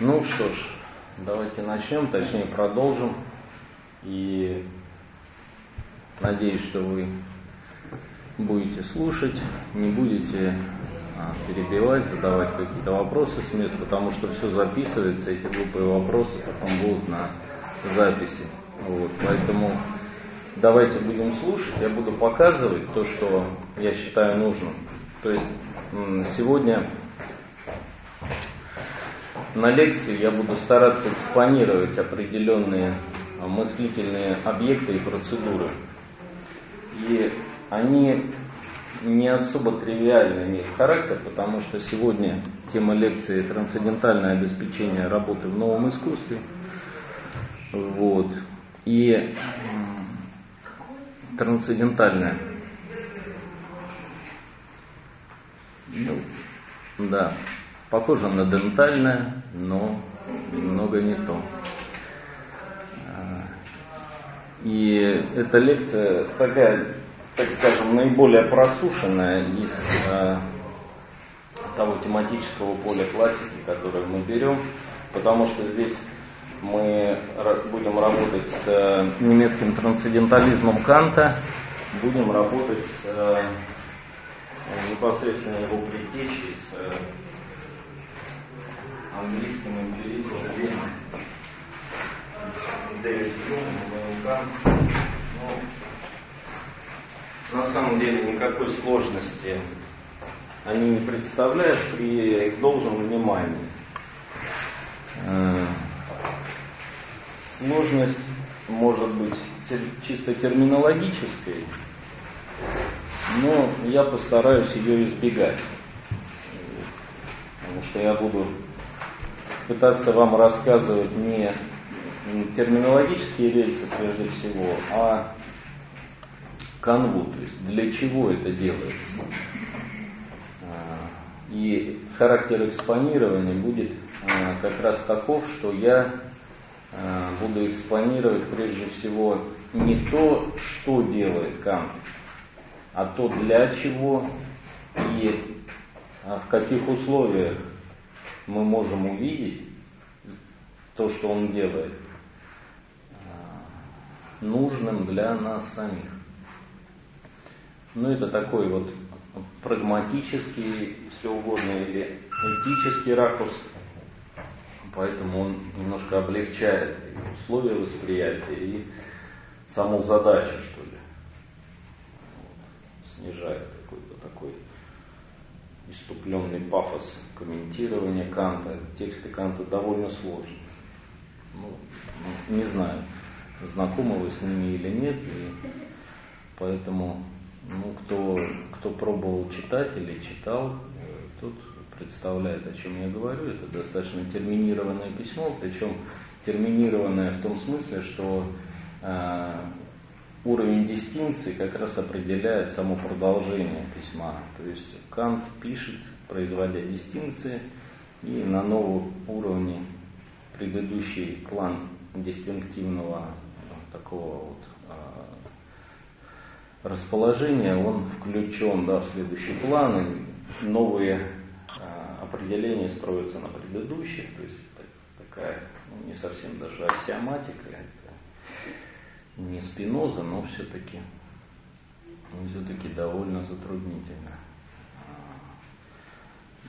Ну что ж, давайте начнем, точнее продолжим. И надеюсь, что вы будете слушать, не будете а, перебивать, задавать какие-то вопросы с места, потому что все записывается, эти глупые вопросы потом будут на записи. Вот, поэтому давайте будем слушать, я буду показывать то, что я считаю нужным. То есть сегодня на лекции я буду стараться экспонировать определенные мыслительные объекты и процедуры. И они не особо тривиально имеют характер, потому что сегодня тема лекции трансцендентальное обеспечение работы в новом искусстве. Вот. И трансцендентальное. Ну, да, похоже на дентальное, но немного не то. И эта лекция такая, так скажем, наиболее просушенная из э, того тематического поля классики, которое мы берем, потому что здесь мы будем работать с э, немецким трансцендентализмом Канта, будем работать с непосредственно его предтечей, с э, английским эмпиризмом Ленина. Дэвид Юм. Ну, на самом деле никакой сложности они не представляют при должном внимании. Сложность может быть чисто терминологической, но я постараюсь ее избегать. Потому что я буду пытаться вам рассказывать не терминологические рельсы прежде всего, а канву, то есть для чего это делается. А, и характер экспонирования будет а, как раз таков, что я Э, буду экспонировать прежде всего не то, что делает Кант, а то, для чего и а в каких условиях мы можем увидеть то, что он делает, э, нужным для нас самих. Ну, это такой вот прагматический, если угодно, или этический ракурс Поэтому он немножко облегчает условия восприятия, и саму задачу, что ли. Снижает какой-то такой иступленный пафос комментирования Канта. Тексты Канта довольно сложны. Ну, не знаю, знакомы вы с ними или нет, и поэтому ну, кто, кто пробовал читать или читал, э, тот представляет, о чем я говорю. Это достаточно терминированное письмо, причем терминированное в том смысле, что э, уровень дистинкции как раз определяет само продолжение письма. То есть Кант пишет, производя дистинкции, и на новом уровне предыдущий план дистинктивного такого вот э, расположения, он включен да, в следующий план, и новые определение строится на предыдущих, то есть такая ну, не совсем даже аксиоматика, это не спиноза, но все-таки все-таки довольно затруднительно.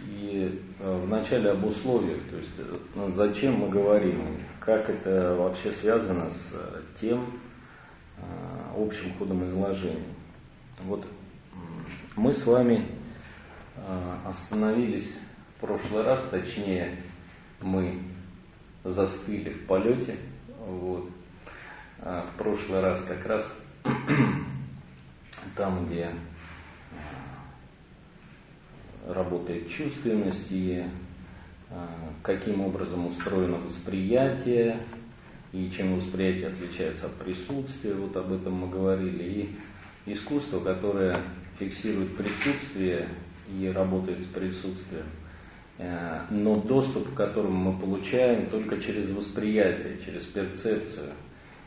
И э, вначале об условиях, то есть э, зачем мы говорим, как это вообще связано с э, тем общим ходом изложения. Вот мы с вами остановились прошлый раз, точнее, мы застыли в полете. Вот. А в прошлый раз как раз там, где а, работает чувственность и а, каким образом устроено восприятие, и чем восприятие отличается от присутствия, вот об этом мы говорили, и искусство, которое фиксирует присутствие и работает с присутствием. Э, но доступ к которому мы получаем только через восприятие, через перцепцию.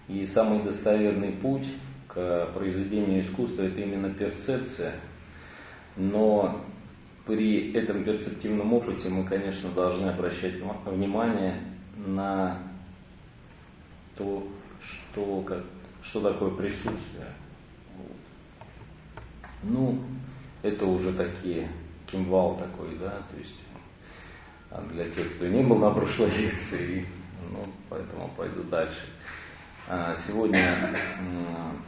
И самый достоверный путь к произведению искусства это именно перцепция. Но при этом перцептивном опыте мы, конечно, должны обращать внимание на то, что, как, что такое присутствие. Ну, это уже такие кимвал такой, да, то есть а для тех, кто не был на прошлой лекции, ну, поэтому пойду дальше. А сегодня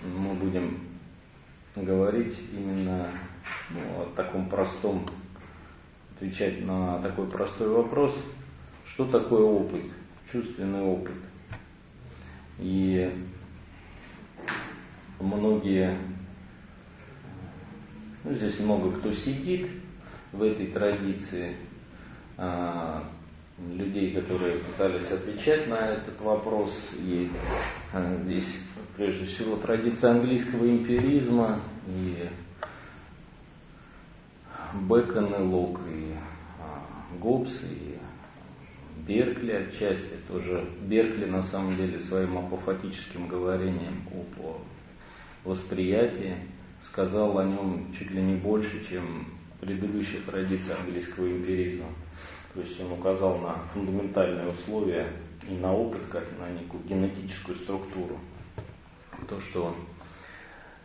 мы будем говорить именно ну, о таком простом, отвечать на такой простой вопрос, что такое опыт, чувственный опыт. И многие, ну, здесь много кто сидит в этой традиции, а, людей, которые пытались отвечать на этот вопрос. И а, здесь прежде всего традиция английского эмпиризма и Бекон и Лок, и а, Гоббс, и Беркли отчасти, тоже Беркли на самом деле своим апофатическим говорением об восприятии сказал о нем чуть ли не больше, чем предыдущая традиция английского эмпиризма. То есть он указал на фундаментальные условия и на опыт, как на некую генетическую структуру. То, что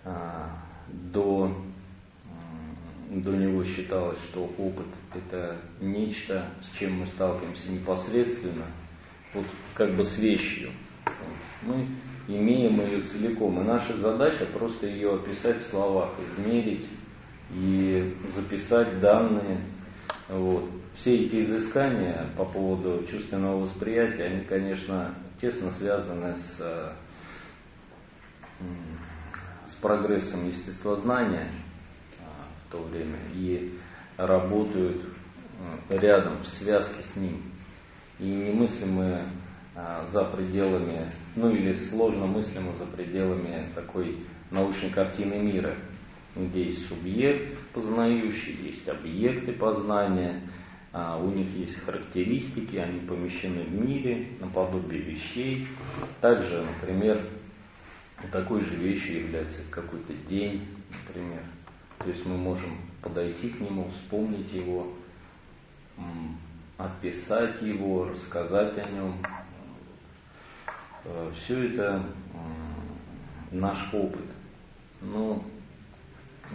а, до, до него считалось, что опыт это нечто, с чем мы сталкиваемся непосредственно, вот как бы с вещью. Мы имеем ее целиком, и наша задача просто ее описать в словах, измерить и записать данные. Вот все эти изыскания по поводу чувственного восприятия, они, конечно, тесно связаны с, с прогрессом естествознания а, в то время и работают а, рядом, в связке с ним. И немыслимы а, за пределами, ну или сложно мыслимо за пределами такой научной картины мира, где есть субъект познающий, есть объекты познания – у них есть характеристики, они помещены в мире, наподобие вещей. Также, например, такой же вещью является какой-то день, например. То есть мы можем подойти к нему, вспомнить его, описать его, рассказать о нем. Э, Все это наш опыт. Но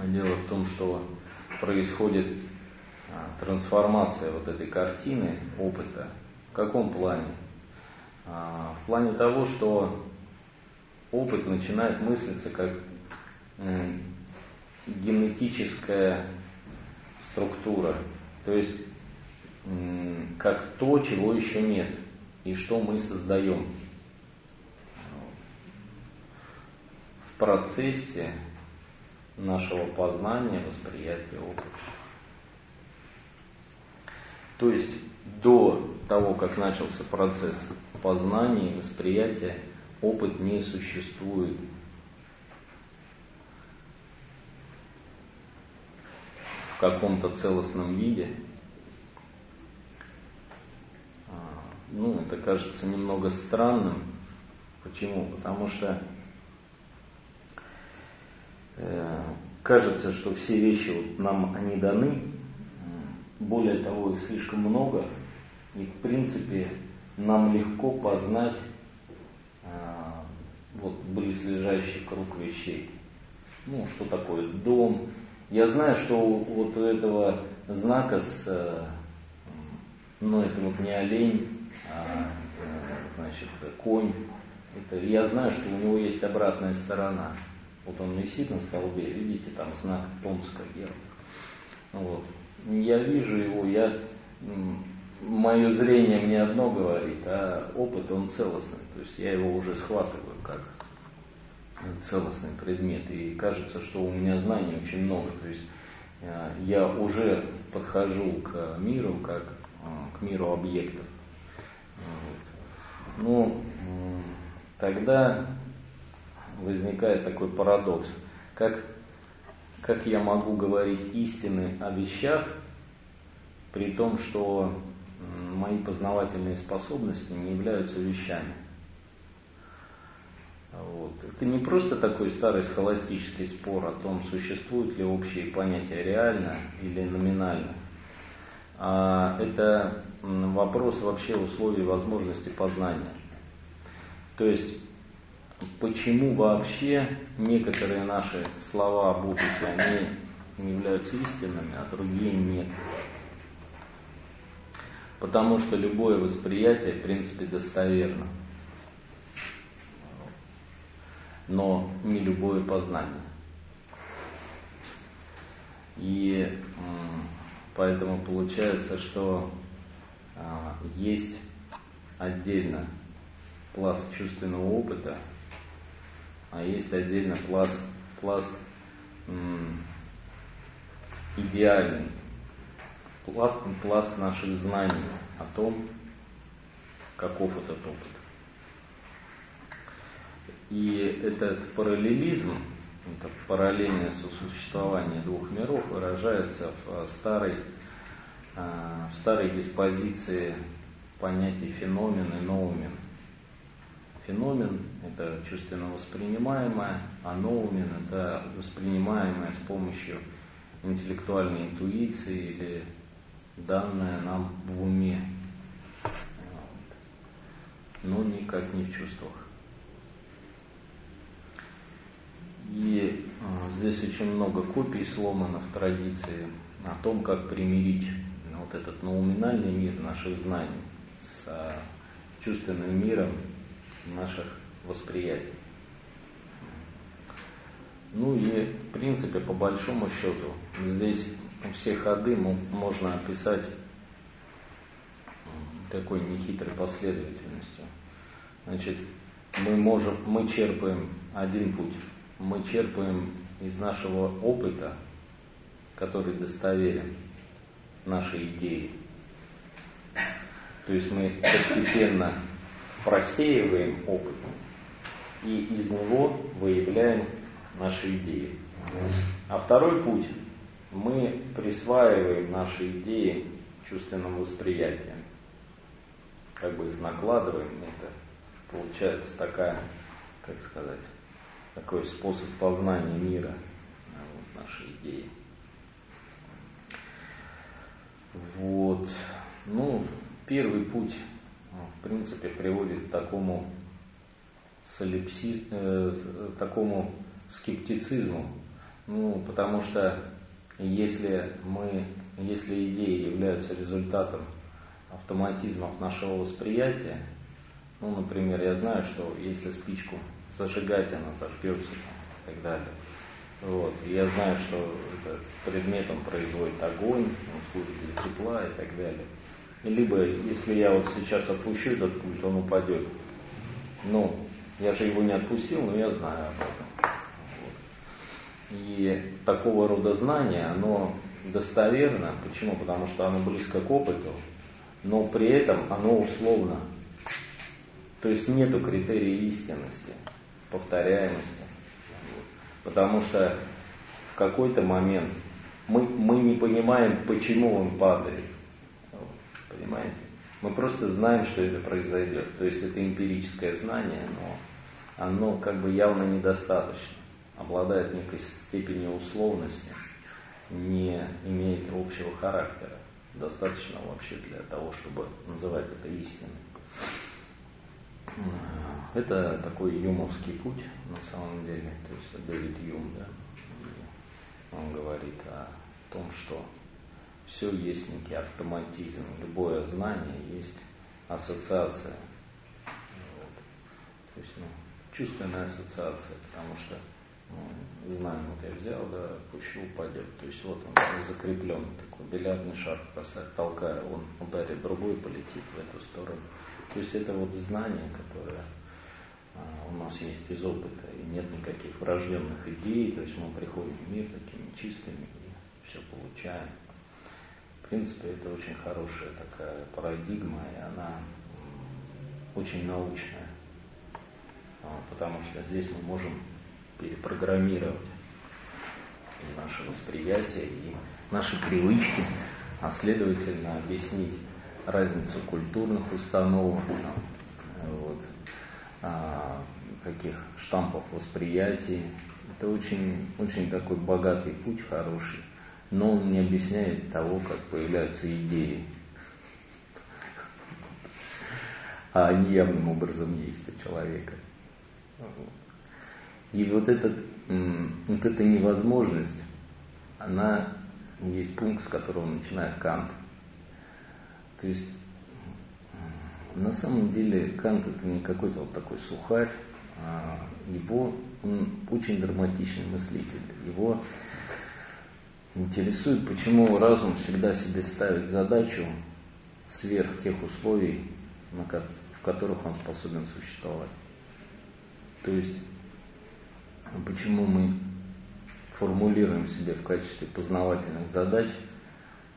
дело в том, что происходит а, трансформация вот этой картины, опыта. В каком плане? А, в плане того, что опыт начинает мыслиться как генетическая структура, то есть как то, чего еще нет, и что мы создаем. В процессе нашего познания, восприятия опыта. То есть до того, как начался процесс познания и восприятия, опыт не существует. В каком-то целостном виде. А, ну, это кажется немного странным. Почему? Потому что э, кажется, что все вещи вот нам они даны, более того, их слишком много, и в принципе нам легко познать а, вот близлежащий круг вещей. Ну, что такое дом. Я знаю, что вот у этого знака с, э, ну, это вот не олень, а, э, значит, конь. Это, я знаю, что у него есть обратная сторона. Вот он висит на столбе, видите, там знак Томска герб. Вот я вижу его, я, мое зрение мне одно говорит, а опыт он целостный. То есть я его уже схватываю как целостный предмет. И кажется, что у меня знаний очень много. То есть э, я уже подхожу к миру как э, к миру объектов. Вот. Ну, тогда возникает такой парадокс. Как как я могу говорить истины о вещах, при том, что мои познавательные способности не являются вещами. Вот. Это не просто такой старый схоластический спор о том, существуют ли общие понятия реально или номинально. а это вопрос вообще условий возможности познания. То есть, почему вообще некоторые наши слова об опыте, они являются истинными, а другие нет. Потому что любое восприятие, в принципе, достоверно. Но не любое познание. И поэтому получается, что а, есть отдельно пласт чувственного опыта, а есть отдельно пласт, пласт м, идеальный, пласт, пласт наших знаний о том, каков этот опыт. И этот параллелизм, это параллельное сосуществование двух миров выражается в старой, э, в старой диспозиции понятий феномен и ноумен. Феномен – это чувственно воспринимаемое, а ноумен – это воспринимаемое с помощью интеллектуальной интуиции или данное нам в уме, но никак не в чувствах. И а, здесь очень много копий сломано в традиции о том, как примирить вот этот науминальный мир наших знаний с а, чувственным миром наших восприятий. Ну и в принципе по большому счету здесь все ходы можно описать такой нехитрой последовательностью. Значит, мы можем, мы черпаем один путь мы черпаем из нашего опыта, который достоверен, наши идеи. То есть мы постепенно просеиваем опыт и из него выявляем наши идеи. А второй путь мы присваиваем наши идеи чувственным восприятием. Как бы их накладываем, это получается такая, как сказать, такой способ познания мира, вот, наши идеи. Вот. Ну, первый путь, в принципе, приводит к такому солипси, э, такому скептицизму. Ну, потому что если мы, если идеи являются результатом автоматизмов нашего восприятия, ну, например, я знаю, что если спичку зажигать она зажгется и так далее. Вот. И я знаю, что этот предмет он производит огонь, он служит для тепла и так далее. Либо, если я вот сейчас отпущу этот пульт, он упадет. Ну, я же его не отпустил, но я знаю об этом. Вот. И такого рода знание, оно достоверно. Почему? Потому что оно близко к опыту, но при этом оно условно. То есть нету критерия истинности повторяемости. Потому что в какой-то момент мы, мы не понимаем, почему он падает. Понимаете? Мы просто знаем, что это произойдет. То есть это эмпирическое знание, но оно как бы явно недостаточно. Обладает некой степенью условности, не имеет общего характера. Достаточно вообще для того, чтобы называть это истиной. Это такой юмовский путь на самом деле. То есть Дэвид Юм, да, он говорит о том, что все есть некий автоматизм, любое знание есть ассоциация. Вот. То есть, ну, чувственная ассоциация, потому что ну, знаем, вот я взял, да, пущу, упадет. То есть вот он закреплен, такой бильярдный шар бросать, толкая, он ударит другой, полетит в эту сторону. То есть это вот знание, которое а, у нас есть из опыта, и нет никаких врожденных идей, то есть мы приходим в мир такими чистыми и все получаем. В принципе, это очень хорошая такая парадигма, и она очень научная, а, потому что здесь мы можем перепрограммировать наше восприятие, и наши привычки, а следовательно объяснить разницу культурных установок, вот, а, каких штампов восприятий. Это очень, очень такой богатый путь, хороший. Но он не объясняет того, как появляются идеи. А они явным образом есть у человека. И вот, этот, вот эта невозможность, она есть пункт, с которого начинает Кант. То есть на самом деле Кант это не какой-то вот такой сухарь, а его он очень драматичный мыслитель. Его интересует, почему разум всегда себе ставит задачу сверх тех условий, в которых он способен существовать. То есть, почему мы формулируем себе в качестве познавательных задач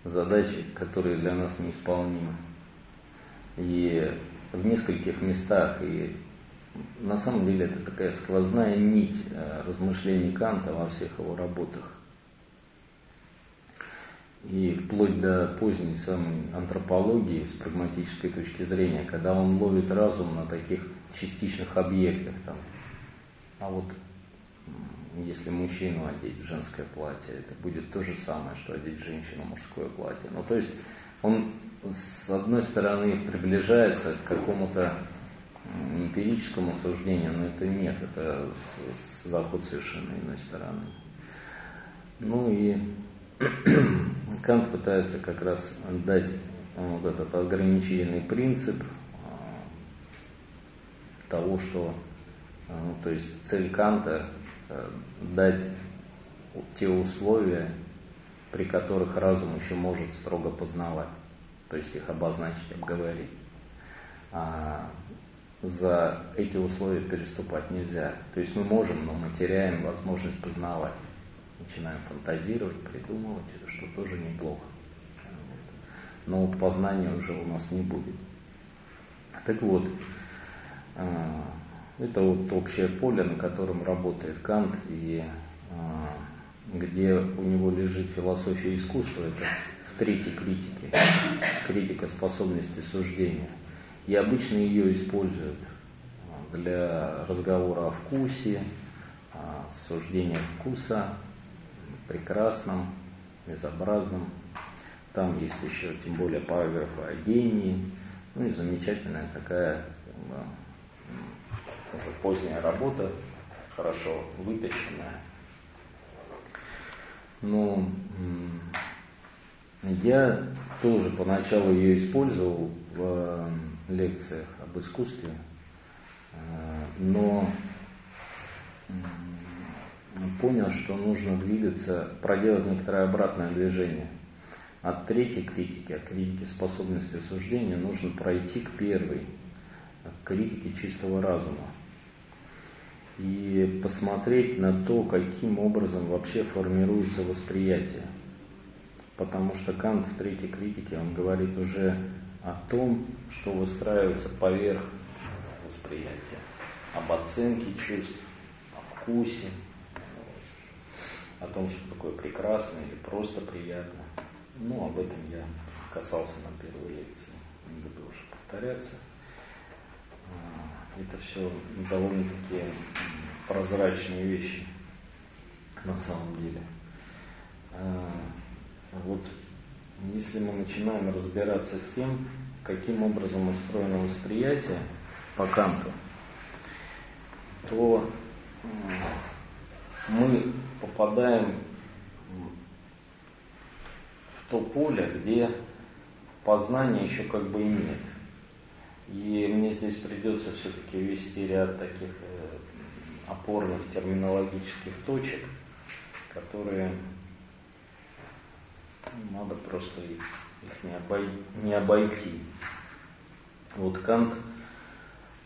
задачи, которые для нас неисполнимы. И в нескольких местах, и на самом деле это такая сквозная нить э, размышлений Канта во всех его работах. И вплоть до поздней самой антропологии с прагматической точки зрения, когда он ловит разум на таких частичных объектах. Там. А вот если мужчину одеть в женское платье, это будет то же самое, что одеть женщину в мужское платье. Ну, то есть он с одной стороны приближается к какому-то эмпирическому суждению, но это нет, это заход совершенно иной стороны. Ну и Кант пытается как раз дать вот этот ограничительный принцип а, того, что ну, то есть цель Канта э, дать те условия, при которых разум еще может строго познавать, то есть их обозначить, обговорить. А за эти условия переступать нельзя. То есть мы можем, но мы теряем возможность познавать. Начинаем фантазировать, придумывать, что тоже неплохо. Но познания уже у нас не будет. Так вот, а, это вот общее поле, на котором работает Кант и а, где у него лежит философия искусства, это в третьей критике, критика способности суждения. И обычно ее используют для разговора о вкусе, суждения вкуса, прекрасном, безобразном. Там есть еще, тем более, параграфы о гении. Ну и замечательная такая уже поздняя работа, хорошо выпеченная. Но я тоже поначалу ее использовал в э, лекциях об искусстве, э, но понял, что нужно двигаться, проделать некоторое обратное движение. От третьей критики, от критики способности суждения, нужно пройти к первой, к критике чистого разума и посмотреть на то, каким образом вообще формируется восприятие. Потому что Кант в третьей критике, он говорит уже о том, что выстраивается поверх восприятия, об оценке чувств, о вкусе, о том, что такое прекрасно или просто приятно. Ну, об этом я касался на первой лекции, не буду уже повторяться это все довольно-таки прозрачные вещи на самом деле. А, вот если мы начинаем разбираться с тем, каким образом устроено восприятие по Канту, то мы попадаем в то поле, где познания еще как бы и нет. И мне здесь придется все-таки ввести ряд таких э, опорных терминологических точек, которые надо просто их не, обойти, не обойти. Вот Кант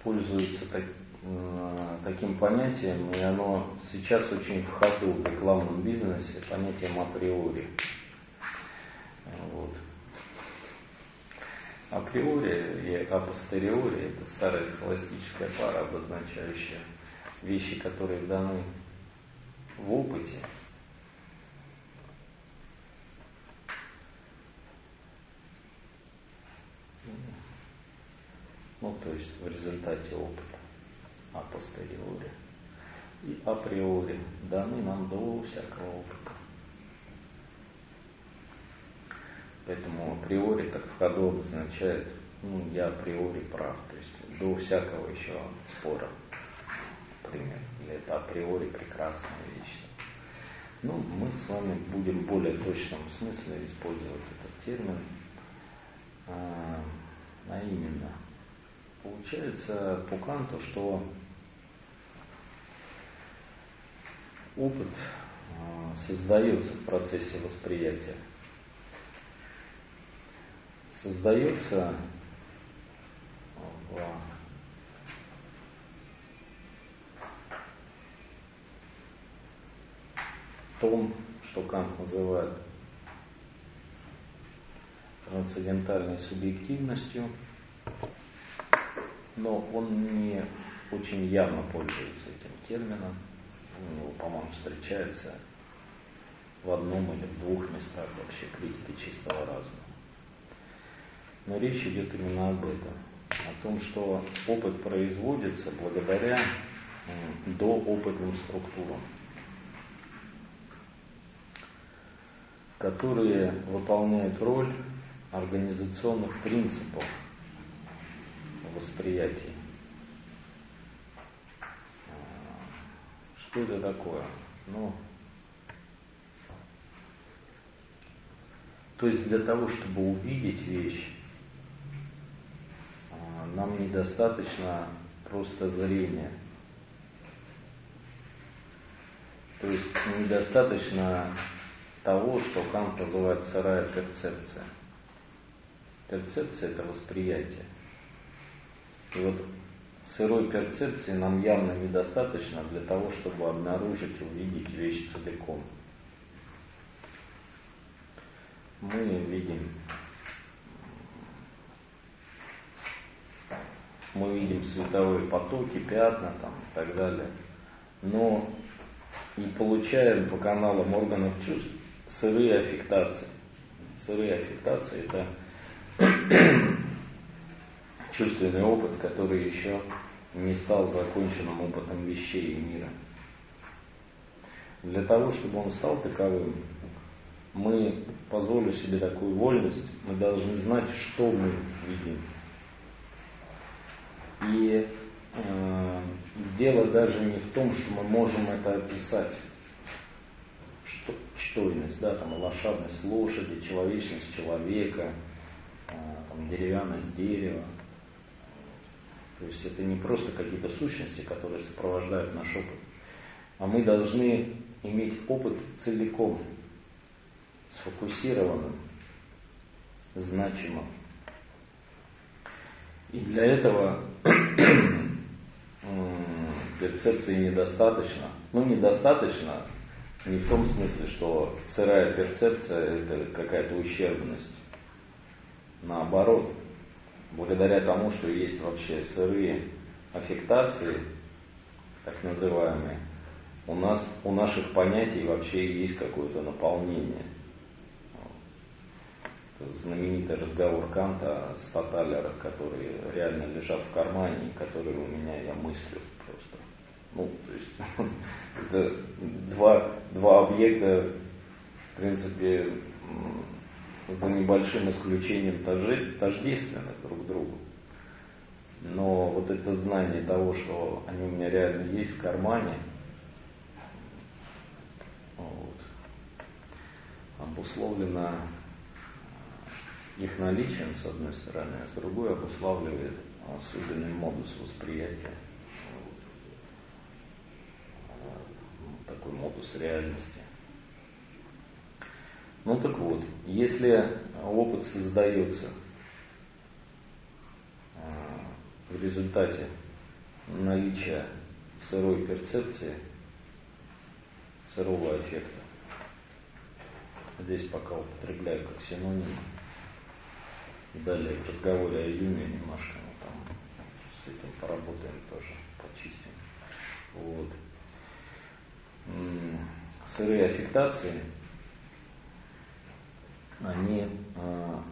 пользуется так, таким понятием, и оно сейчас очень в ходу в рекламном бизнесе, понятием априори. Вот априори и апостериори – это старая схоластическая пара, обозначающая вещи, которые даны в опыте. Ну, то есть в результате опыта апостериори и априори даны нам до всякого опыта. Поэтому априори так в ходу обозначает, ну, я априори прав, то есть до всякого еще спора, например, или это априори прекрасная вещь. Ну, мы с вами будем в более точном смысле использовать этот термин, а, а именно, получается по Канту, что опыт а, создается в процессе восприятия. Создается в том, что Кант называет трансцендентальной субъективностью, но он не очень явно пользуется этим термином. У него, по-моему, встречается в одном или в двух местах вообще критики чистого разума. Но речь идет именно об этом, о том, что опыт производится благодаря доопытным структурам. которые выполняют роль организационных принципов восприятия. Что это такое? Ну, то есть для того, чтобы увидеть вещь, а, нам недостаточно просто зрения. То есть недостаточно того, что Кант называет сырая перцепция. Перцепция – это восприятие. И вот сырой перцепции нам явно недостаточно для того, чтобы обнаружить и увидеть вещь целиком. Мы видим мы видим световые потоки, пятна там, и так далее. Но и получаем по каналам органов чувств сырые аффектации. Сырые аффектации это чувственный опыт, который еще не стал законченным опытом вещей и мира. Для того, чтобы он стал таковым, мы, позволю себе такую вольность, мы должны знать, что мы видим. И э, дело даже не в том, что мы можем это описать чтойность, да, там, лошадность лошади, человечность человека, а, там, деревянность дерева. То есть это не просто какие-то сущности, которые сопровождают наш опыт, а мы должны иметь опыт целиком, сфокусированным, значимым. И для этого перцепции недостаточно. Ну, недостаточно не в том смысле, что сырая перцепция это какая-то ущербность. Наоборот, благодаря тому, что есть вообще сырые аффектации, так называемые, у нас, у наших понятий вообще есть какое-то наполнение. Это знаменитый разговор Канта с Таталера, который реально лежат в кармане, который у меня я мыслю просто. Ну, то есть это два, два объекта, в принципе, за небольшим исключением тождественны друг другу. Но вот это знание того, что они у меня реально есть в кармане, вот, обусловлено их наличием, с одной стороны, а с другой обуславливает особенный модус восприятия такой модус реальности. Ну так вот, если опыт создается а, в результате наличия сырой перцепции, сырого эффекта, здесь пока употребляю как синоним, далее в разговоре о Юме немножко мы там с этим поработаем тоже, почистим. Вот сырые аффектации, они а,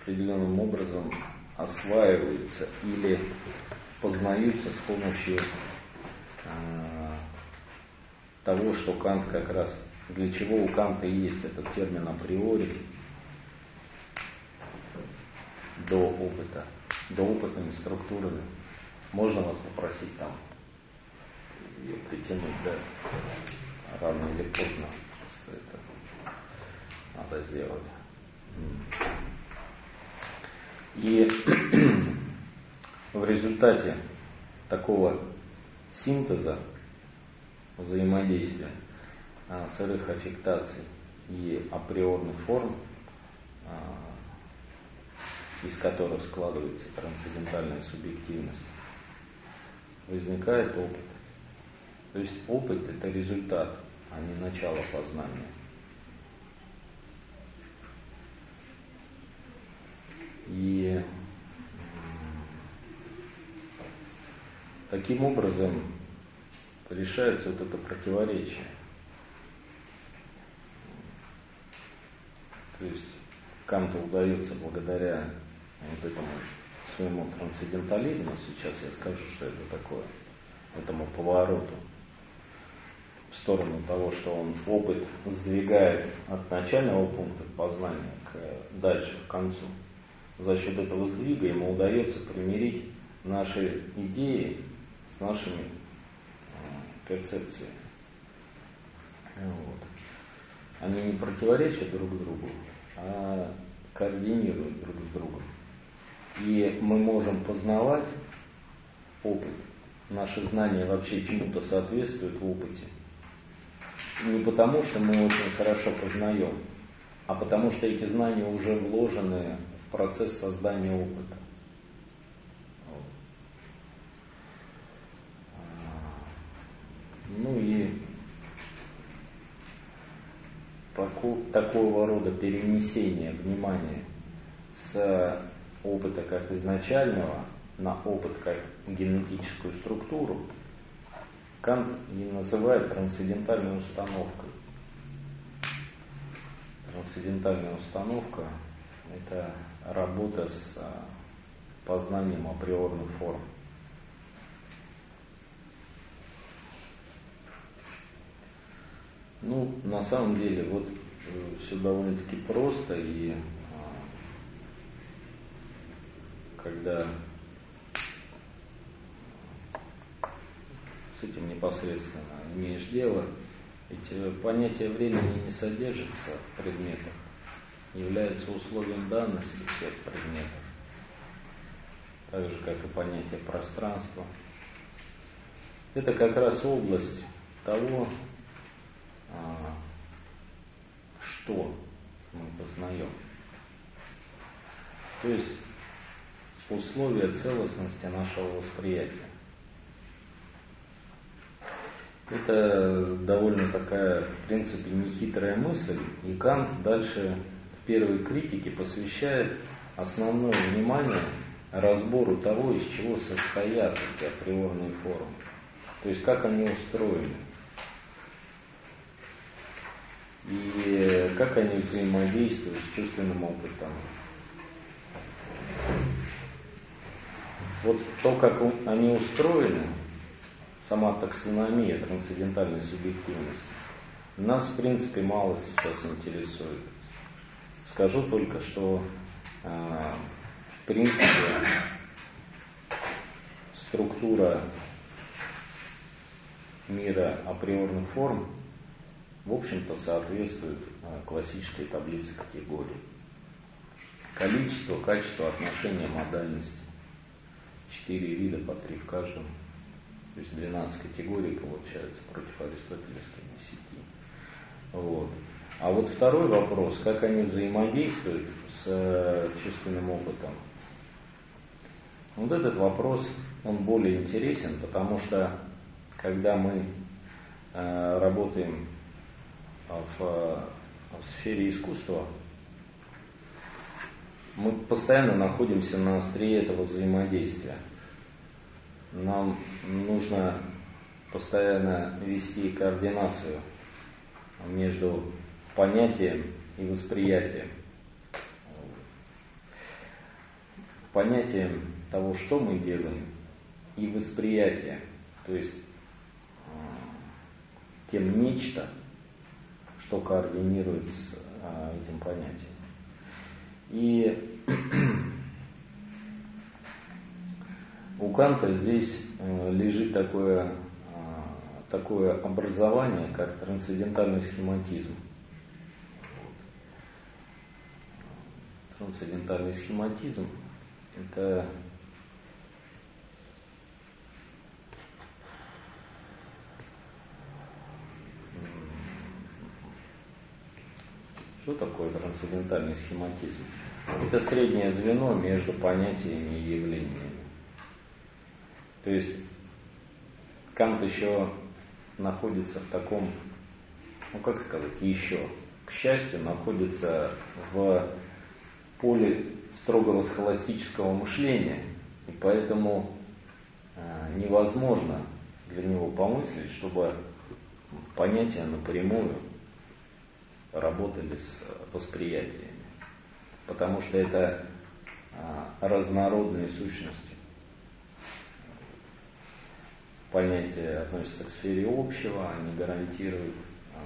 определенным образом осваиваются или познаются с помощью а, того, что Кант как раз, для чего у Канта есть этот термин априори, до опыта, до опытными структурами. Можно вас попросить там ее притянуть, да, рано или поздно, надо сделать. И в результате такого синтеза взаимодействия а, сырых аффектаций и априорных форм, а, из которых складывается трансцендентальная субъективность, возникает опыт. То есть опыт это результат, а не начало познания. И таким образом решается вот это противоречие. То есть Канту удается благодаря вот этому своему трансцендентализму, сейчас я скажу, что это такое, этому повороту в сторону того, что он опыт сдвигает от начального пункта познания к дальше, к концу. За счет этого сдвига ему удается примирить наши идеи с нашими перцепциями. Вот. Они не противоречат друг другу, а координируют друг с другом. И мы можем познавать опыт. Наши знания вообще чему-то соответствуют в опыте. Не потому, что мы очень хорошо познаем, а потому что эти знания уже вложены процесс создания опыта. Ну и такого рода перенесение внимания с опыта как изначального на опыт как генетическую структуру Кант и называет трансцендентальной установкой. Трансцендентальная установка – это работа с а, познанием априорных форм. Ну, на самом деле, вот э, все довольно-таки просто, и а, когда с этим непосредственно имеешь дело, эти понятия времени не содержится в предметах, является условием данности всех предметов, так же, как и понятие пространства. Это как раз область того, а, что мы познаем. То есть условия целостности нашего восприятия. Это довольно такая, в принципе, нехитрая мысль, и Кант дальше первой критике посвящает основное внимание разбору того, из чего состоят эти априорные формы. То есть как они устроены и как они взаимодействуют с чувственным опытом. Вот то, как они устроены, сама таксономия трансцендентальной субъективности, нас, в принципе, мало сейчас интересует. Скажу только, что, э, в принципе, структура мира априорных форм в общем-то, соответствует а, классической таблице категорий. Количество, качество, отношение, модальность. Четыре вида по три в каждом. То есть 12 категорий получается против аристотелевской десяти. Вот. А вот второй вопрос, как они взаимодействуют с э, чувственным опытом. Вот этот вопрос, он более интересен, потому что когда мы э, работаем в, в сфере искусства, мы постоянно находимся на острие этого взаимодействия. Нам нужно постоянно вести координацию между понятием и восприятием. Понятием того, что мы делаем, и восприятием, то есть тем нечто, что координирует с а, этим понятием. И у Канта здесь э, лежит такое, такое образование, как трансцендентальный схематизм. Трансцендентальный схематизм – это Что такое трансцендентальный схематизм? Это среднее звено между понятиями и явлениями. То есть Кант еще находится в таком, ну как сказать, еще, к счастью, находится в поле строгого схоластического мышления, и поэтому э, невозможно для него помыслить, чтобы понятия напрямую работали с восприятиями, потому что это а, разнородные сущности. Понятия относятся к сфере общего, они гарантируют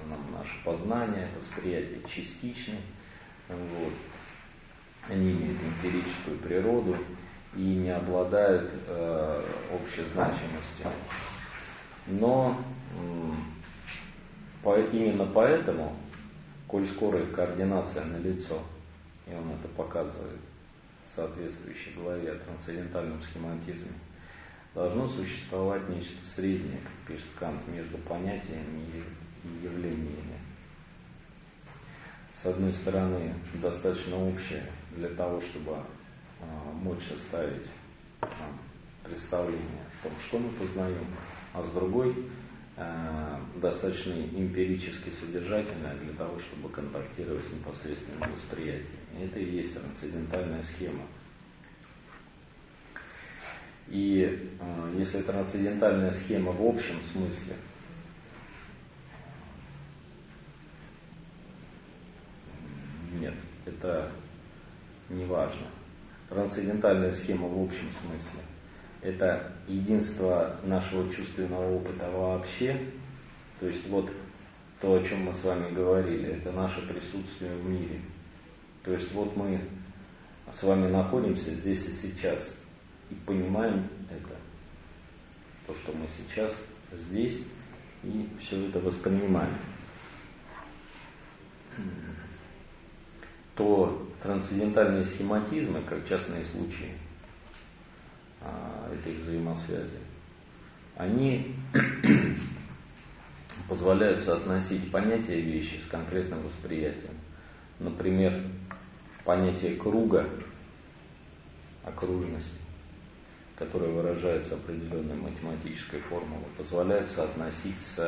нам наше познание, восприятие частичное. Вот. Они имеют эмпирическую природу и не обладают э, общей значимостью. Но по, именно поэтому коль скоро их координация на лицо, и он это показывает в соответствующей главе о трансцендентальном схематизме, должно существовать нечто среднее, как пишет Кант, между понятиями и явлениями. С одной стороны, достаточно общее для того, чтобы а, мочь составить а, представление о том, что мы познаем, а с другой Э, достаточно эмпирически содержательная для того, чтобы контактировать с непосредственным восприятием. И это и есть трансцендентальная схема. И э, если трансцендентальная схема в общем смысле, нет, это не важно. Трансцендентальная схема в общем смысле это единство нашего чувственного опыта вообще, то есть вот то, о чем мы с вами говорили, это наше присутствие в мире. То есть вот мы с вами находимся здесь и сейчас и понимаем это, то, что мы сейчас здесь и все это воспринимаем. То трансцендентальные схематизмы, как частные случаи, а, этой взаимосвязи, они позволяют соотносить понятие вещи с конкретным восприятием. Например, понятие круга, окружности, которое выражается определенной математической формулой, позволяют соотносить с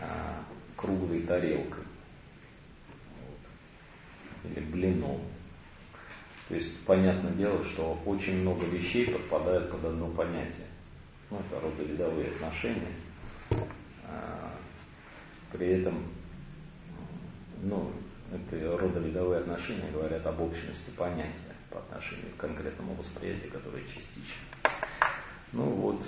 а, круглой тарелкой или блином. То есть, понятное дело, что очень много вещей подпадают под одно понятие. Ну, это родовидовые отношения. А, при этом, ну, это родовидовые отношения говорят об общности понятия по отношению к конкретному восприятию, которое частично. Ну вот,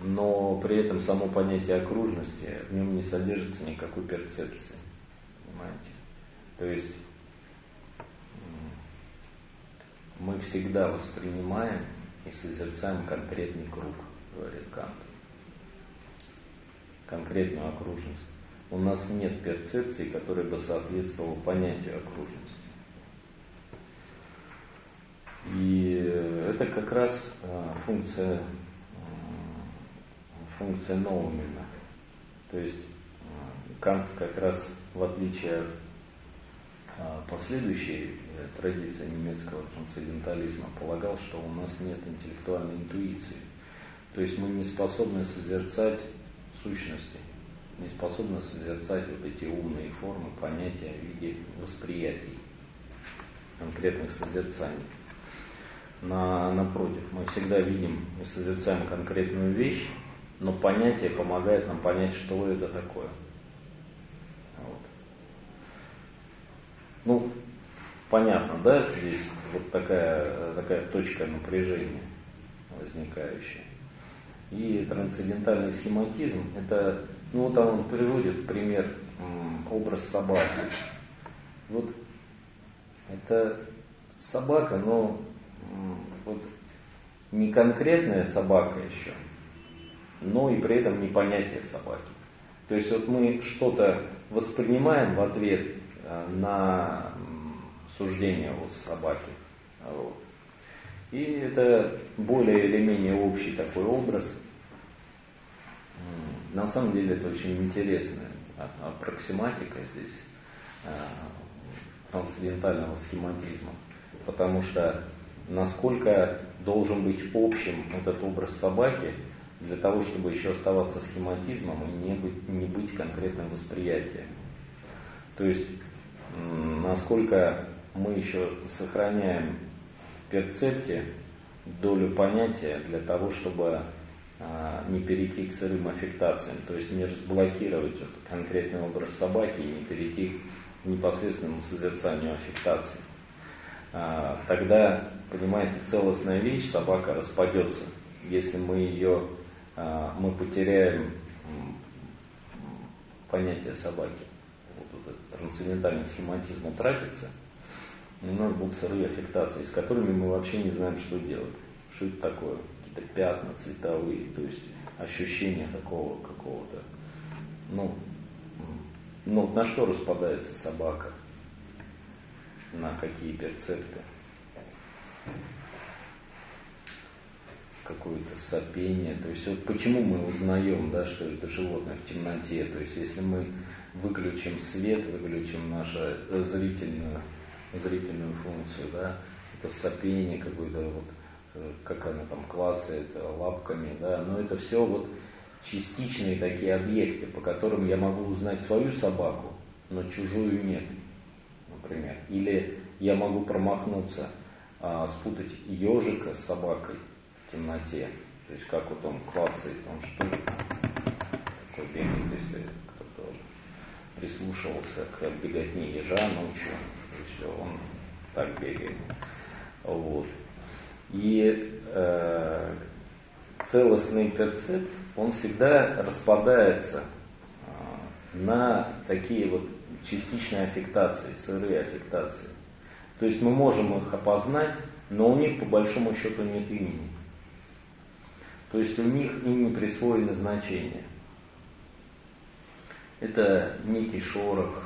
но при этом само понятие окружности, в нем не содержится никакой перцепции. Понимаете? То есть мы всегда воспринимаем и созерцаем конкретный круг, говорит Кант. Конкретную окружность. У нас нет перцепции, которая бы соответствовала понятию окружности. И это как раз а, функция, функция Ноумена. То есть а, Кант как раз в отличие от последующей э, традиции немецкого трансцендентализма полагал, что у нас нет интеллектуальной интуиции. То есть мы не способны созерцать сущности, не способны созерцать вот эти умные формы, понятия в виде восприятий, конкретных созерцаний. На, напротив, мы всегда видим и созерцаем конкретную вещь, но понятие помогает нам понять, что это такое – Ну, понятно, да, здесь вот такая, такая точка напряжения возникающая. И трансцендентальный схематизм, это, ну вот он приводит в пример образ собаки. Вот это собака, но вот не конкретная собака еще, но и при этом не понятие собаки. То есть вот мы что-то воспринимаем в ответ на суждение о собаке. Вот. И это более или менее общий такой образ. На самом деле это очень интересная аппроксиматика здесь э, трансцендентального схематизма. Потому что насколько должен быть общим этот образ собаки для того, чтобы еще оставаться схематизмом и не быть, не быть конкретным восприятием. То есть насколько мы еще сохраняем в перцепте долю понятия для того, чтобы а, не перейти к сырым аффектациям, то есть не разблокировать вот конкретный образ собаки и не перейти к непосредственному созерцанию аффектаций. А, тогда, понимаете, целостная вещь, собака распадется. Если мы ее, а, мы потеряем понятие собаки. Схематизм утратится, и у нас будут сырые аффектации, с которыми мы вообще не знаем, что делать. Что это такое? Какие-то пятна цветовые, то есть ощущение такого какого-то. Ну, ну, на что распадается собака? На какие перцепты? Какое-то сопение. То есть вот почему мы узнаем, да, что это животное в темноте? То есть если мы выключим свет, выключим нашу зрительную, зрительную функцию, да, это сопение какое-то вот Э, как она там клацает лапками, да, но это все вот частичные такие объекты, по которым я могу узнать свою собаку, но чужую нет, например. Или я могу промахнуться, а, спутать ежика с собакой в темноте. То есть как вот он клацает, он что такой бегает, если прислушивался к беготне ежа ночью, и все, он так бегает. Вот. И э, целостный перцепт, он всегда распадается э, на такие вот частичные аффектации, сырые аффектации. То есть мы можем их опознать, но у них по большому счету нет имени. То есть у них им не присвоено значение. Это некий шорох,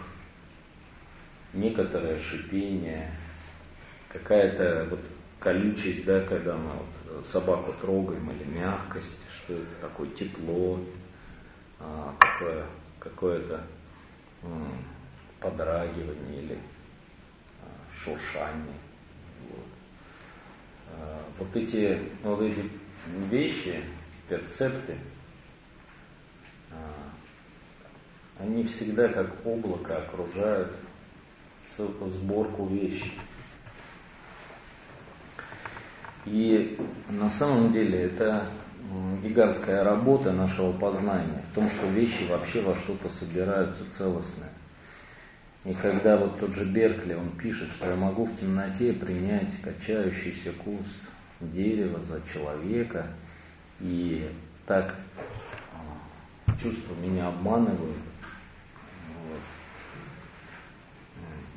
некоторое шипение, какая-то вот колючесть, да, когда мы вот собаку трогаем, или мягкость, что это такое тепло, а, какое, какое-то подрагивание или а, шуршание. Вот. А, вот эти, вот эти вещи, перцепты, они всегда как облако окружают сборку вещей. И на самом деле это гигантская работа нашего познания в том, что вещи вообще во что-то собираются целостные. И когда вот тот же Беркли, он пишет, что я могу в темноте принять качающийся куст дерева за человека, и так а, чувства меня обманывают. Вот.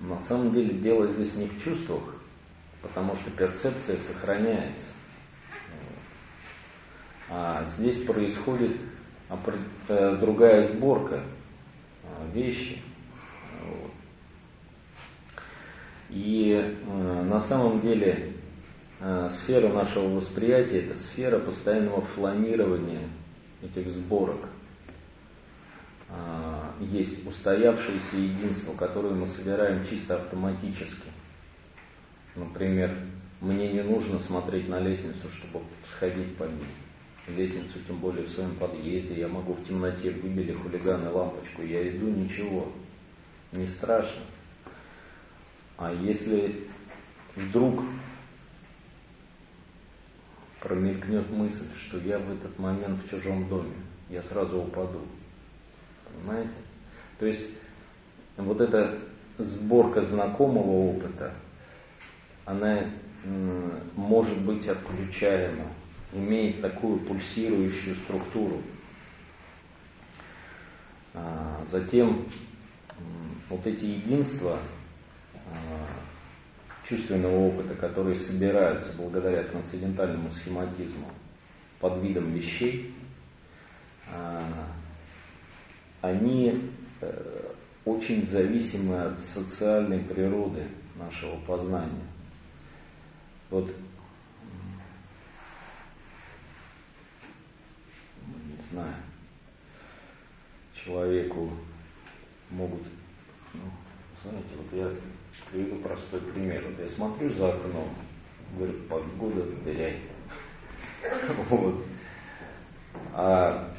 На самом деле дело здесь не в чувствах, потому что перцепция сохраняется. А здесь происходит э, другая сборка э, вещи. И э, на самом деле сфера нашего восприятия это сфера постоянного фланирования этих сборок. Есть устоявшееся единство, которое мы собираем чисто автоматически. Например, мне не нужно смотреть на лестницу, чтобы сходить по ней. Лестницу, тем более в своем подъезде, я могу в темноте выбили хулиганы лампочку, я иду, ничего, не страшно. А если вдруг промелькнет мысль, что я в этот момент в чужом доме, я сразу упаду. Понимаете? То есть вот эта сборка знакомого опыта, она может быть отключаема, имеет такую пульсирующую структуру. А, затем вот эти единства а, чувственного опыта, которые собираются благодаря трансцендентальному схематизму под видом вещей, а, они э, очень зависимы от социальной природы нашего познания. Вот не знаю, человеку могут, ну, знаете, вот я приведу простой пример. Вот я смотрю за окном, говорю, погода дрянь. Вот. А,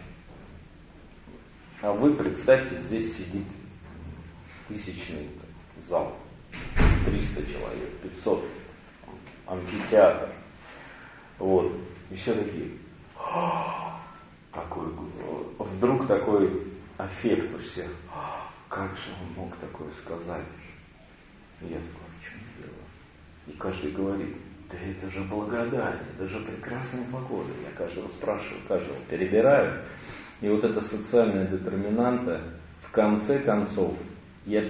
а вы представьте, здесь сидит тысячный зал, 300 человек, 500, амфитеатр. Вот. И все такие, какой, вдруг такой аффект у всех. Как же он мог такое сказать? Я такой, в чем дело? И каждый говорит, да это же благодать, это же прекрасная погода. Я каждого спрашиваю, каждого перебираю. И вот эта социальная детерминанта, в конце концов, я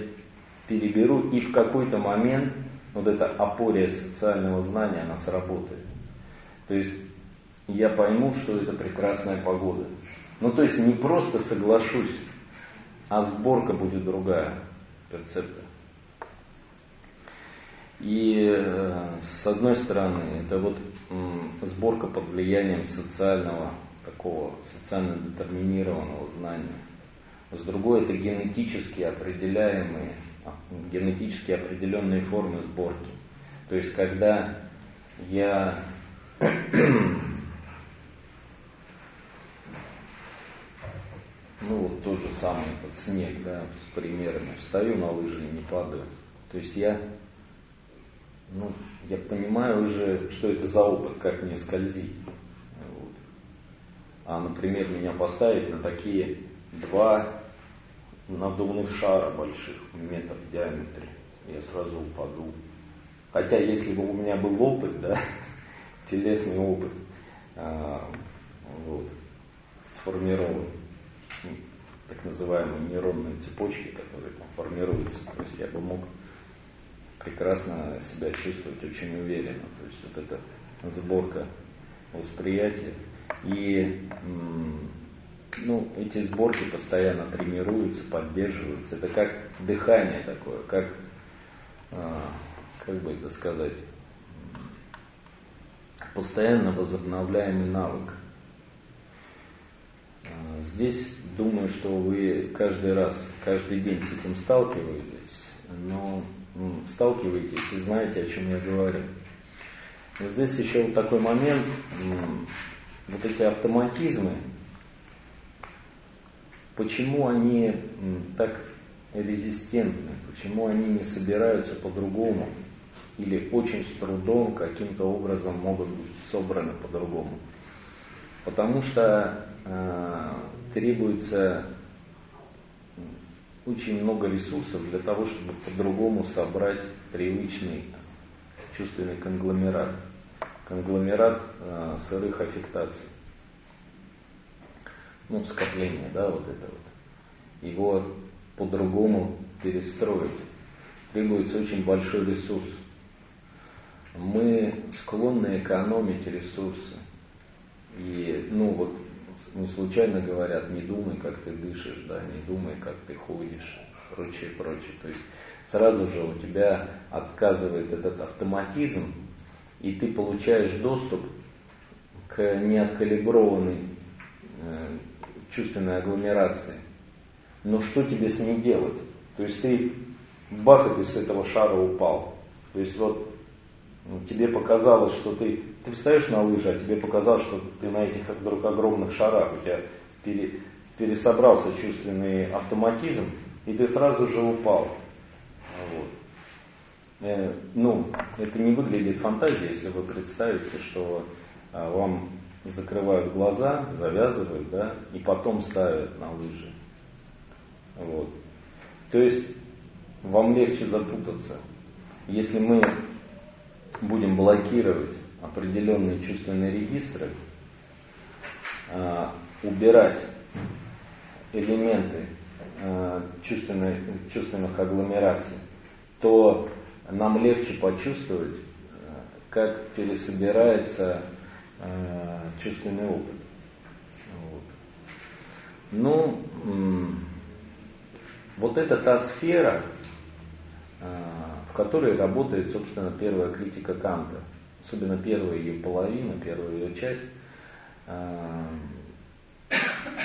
переберу, и в какой-то момент вот эта опория социального знания, она сработает. То есть я пойму, что это прекрасная погода. Ну, то есть не просто соглашусь, а сборка будет другая, перцепта. И э, с одной стороны, это вот сборка под влиянием социального, такого социально детерминированного знания. С другой, это генетически определяемые, а, генетически определенные формы сборки. То есть, когда я ну вот тот же самый этот снег, да, с примерами, встаю на лыжи и не падаю. То есть я ну, я понимаю уже, что это за опыт, как мне скользить. А, например, меня поставить на такие два надувных шара больших, метр в диаметре, я сразу упаду. Хотя, если бы у меня был опыт, да, телесный опыт, а, вот, сформирован, ну, так называемые нейронные цепочки, которые там формируются, то есть я бы мог прекрасно себя чувствовать очень уверенно. То есть вот эта сборка восприятия. И ну, эти сборки постоянно тренируются, поддерживаются. Это как дыхание такое, как, а, как бы это сказать, постоянно возобновляемый навык. А, здесь думаю, что вы каждый раз, каждый день с этим сталкиваетесь, но сталкиваетесь и знаете, о чем я говорю. Но здесь еще вот такой момент, вот эти автоматизмы, почему они так резистентны, почему они не собираются по-другому или очень с трудом каким-то образом могут быть собраны по-другому. Потому что э, требуется очень много ресурсов для того, чтобы по-другому собрать привычный чувственный конгломерат. Конгломерат э, сырых аффектаций. Ну, скопление, да, вот это вот. Его по-другому перестроить. Требуется очень большой ресурс. Мы склонны экономить ресурсы. И, ну, вот не случайно говорят, не думай, как ты дышишь, да, не думай, как ты ходишь, прочее, прочее. То есть сразу же у тебя отказывает этот автоматизм, и ты получаешь доступ к неоткалиброванной э, чувственной агломерации. Но что тебе с ней делать? То есть ты бах, и ты с этого шара упал. То есть вот ну, тебе показалось, что ты, ты встаешь на лыжи, а тебе показалось, что ты на этих вдруг огромных шарах, у тебя пере, пересобрался чувственный автоматизм, и ты сразу же упал. Вот. Э, ну, это не выглядит фантазией, если вы представите, что а, вам закрывают глаза, завязывают, да, и потом ставят на лыжи. Вот. То есть вам легче запутаться. Если мы будем блокировать определенные чувственные регистры, а, убирать элементы а, чувственных, чувственных агломераций, то нам легче почувствовать, как пересобирается чувственный опыт. Вот. Ну, вот это та сфера, в которой работает, собственно, первая критика Канта. Особенно первая ее половина, первая ее часть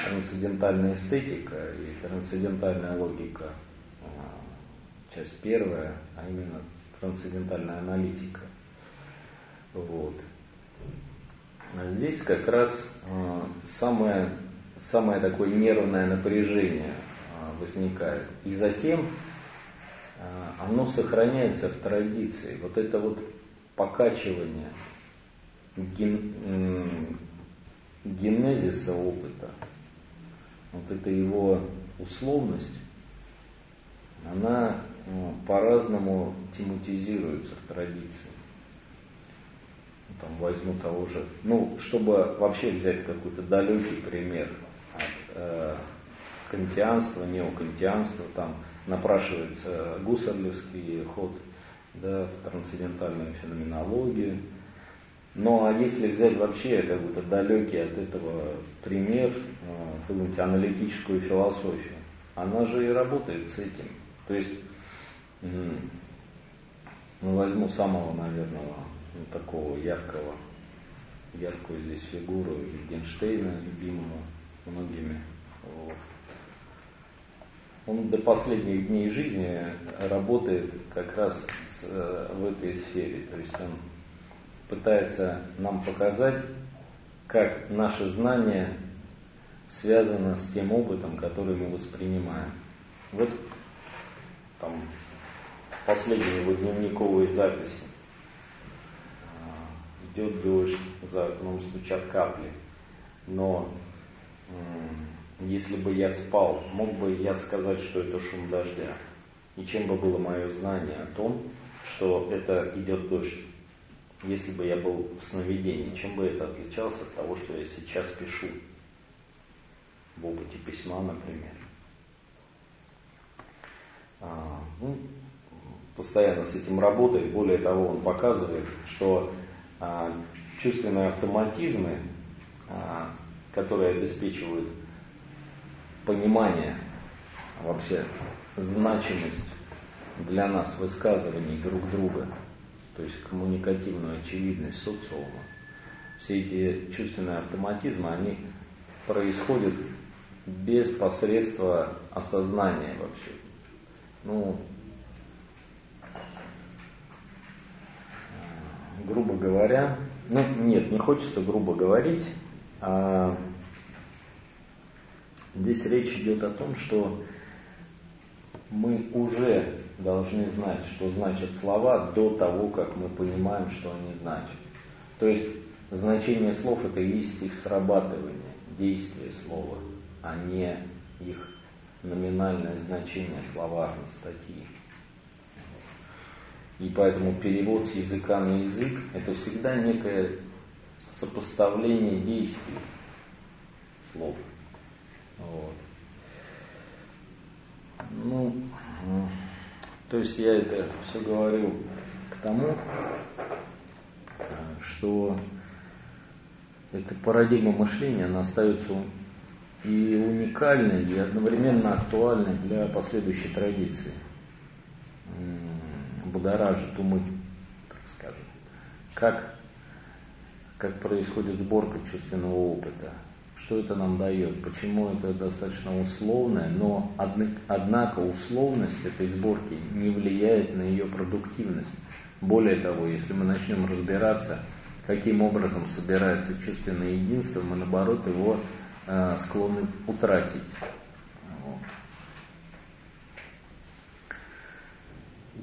трансцендентальная эстетика и трансцендентальная логика, часть первая, а именно трансцендентальная аналитика. Вот. А здесь как раз а, самое, самое такое нервное напряжение возникает. И затем оно сохраняется в традиции. Вот это вот покачивание ген, генезиса опыта, вот эта его условность, она ну, по-разному тематизируется в традиции. Ну, там возьму того же, ну, чтобы вообще взять какой-то далекий пример от э, кантианства, неокантианства, там напрашивается гусарлевский ход да, в трансцендентальную феноменологию, ну а если взять вообще какой-то далекий от этого пример, э, какую-нибудь аналитическую философию, она же и работает с этим. То есть, ну, возьму самого, наверное, такого яркого, яркую здесь фигуру Генштейна, любимого многими. Вот. Он до последних дней жизни работает как раз с, э, в этой сфере. То есть он пытается нам показать, как наше знание связано с тем опытом, который мы воспринимаем. Вот там последние его дневниковые записи. А, идет дождь, за окном стучат капли. Но если бы я спал, мог бы я сказать, что это шум дождя. И чем бы было мое знание о том, что это идет дождь? если бы я был в сновидении, чем бы это отличалось от того, что я сейчас пишу в опыте письма, например. А, ну, постоянно с этим работает. Более того, он показывает, что а, чувственные автоматизмы, а, которые обеспечивают понимание, вообще значимость для нас высказываний друг друга, то есть коммуникативную очевидность социума, все эти чувственные автоматизмы, они происходят без посредства осознания вообще. Ну, грубо говоря, ну нет, не хочется грубо говорить, а здесь речь идет о том, что мы уже должны знать, что значат слова до того, как мы понимаем, что они значат. То есть значение слов это и есть их срабатывание, действие слова, а не их номинальное значение словарной статьи. И поэтому перевод с языка на язык это всегда некое сопоставление действий слов. Вот. Ну, то есть я это все говорю к тому, что эта парадигма мышления, она остается и уникальной, и одновременно актуальной для последующей традиции. Будоражит умы, так скажем. Как, как происходит сборка чувственного опыта, что это нам дает? Почему это достаточно условное, но однако условность этой сборки не влияет на ее продуктивность. Более того, если мы начнем разбираться, каким образом собирается чувственное единство, мы наоборот его э, склонны утратить. Вот.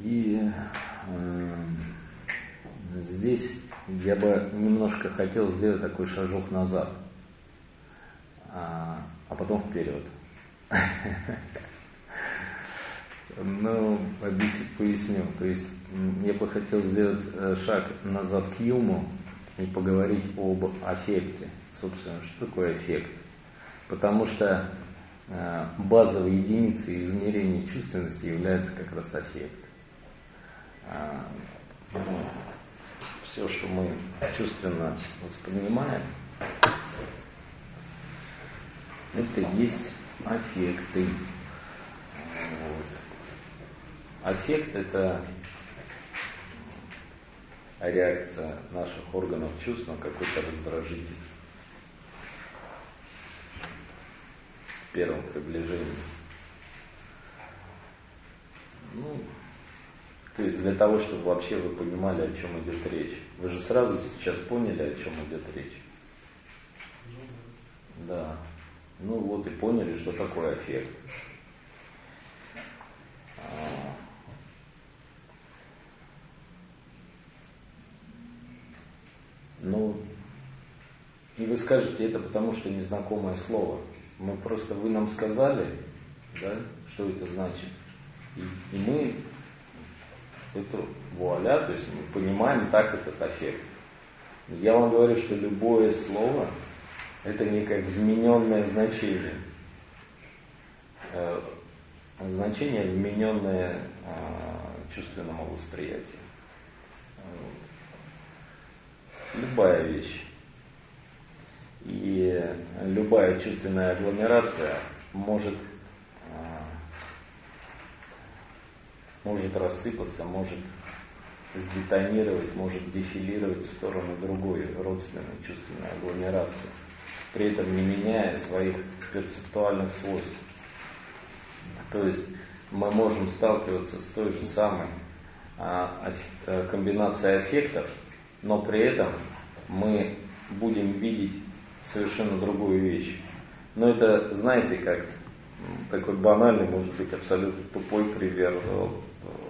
И э, здесь я бы немножко хотел сделать такой шажок назад а, а потом вперед. Ну, поясню. То есть я бы хотел сделать э, шаг назад к Юму и поговорить об аффекте. Собственно, что такое эффект? Потому что э, базовой единицей измерения чувственности является как раз аффект. А, ну, все, что мы чувственно воспринимаем, это есть аффекты. Вот. Аффект это реакция наших органов чувств на какой-то раздражитель. В первом приближении. Ну, то есть для того, чтобы вообще вы понимали, о чем идет речь. Вы же сразу сейчас поняли, о чем идет речь. Да. Ну вот и поняли, что такое аффект. А. Ну, и вы скажете, это потому что незнакомое слово. Мы просто, вы нам сказали, да, что это значит. И, и мы это вуаля, то есть мы понимаем так этот аффект. Я вам говорю, что любое слово это некое вмененное значение. Э, значение, вмененное а, чувственному восприятию. Любая вещь. И любая чувственная агломерация может может рассыпаться, может сдетонировать, может дефилировать в сторону другой родственной чувственной агломерации, при этом не меняя своих перцептуальных свойств. То есть мы можем сталкиваться с той же самой а, э, комбинацией эффектов, но при этом мы будем видеть совершенно другую вещь. Но это, знаете, как такой банальный, может быть, абсолютно тупой пример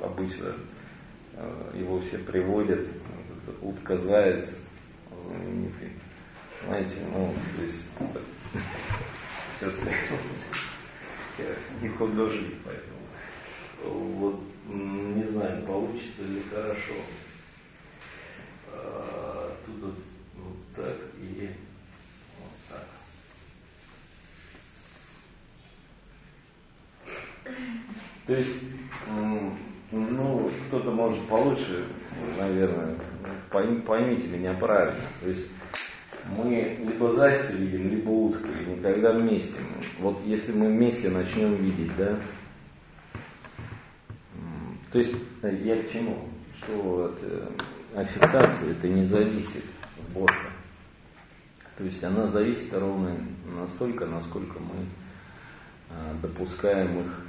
обычно э, его все приводят, утка заяц, знаменитый. Знаете, ну, то есть сейчас я не художник, поэтому вот не знаю, получится ли хорошо. А, тут вот, вот так и вот так. То есть ну, кто-то может получше, наверное, поймите меня правильно. То есть мы либо зайца видим, либо утку, и никогда вместе. Вот если мы вместе начнем видеть, да, то есть я к чему? Что вот, э, аффектация это не зависит сборка. То есть она зависит ровно настолько, насколько мы э, допускаем их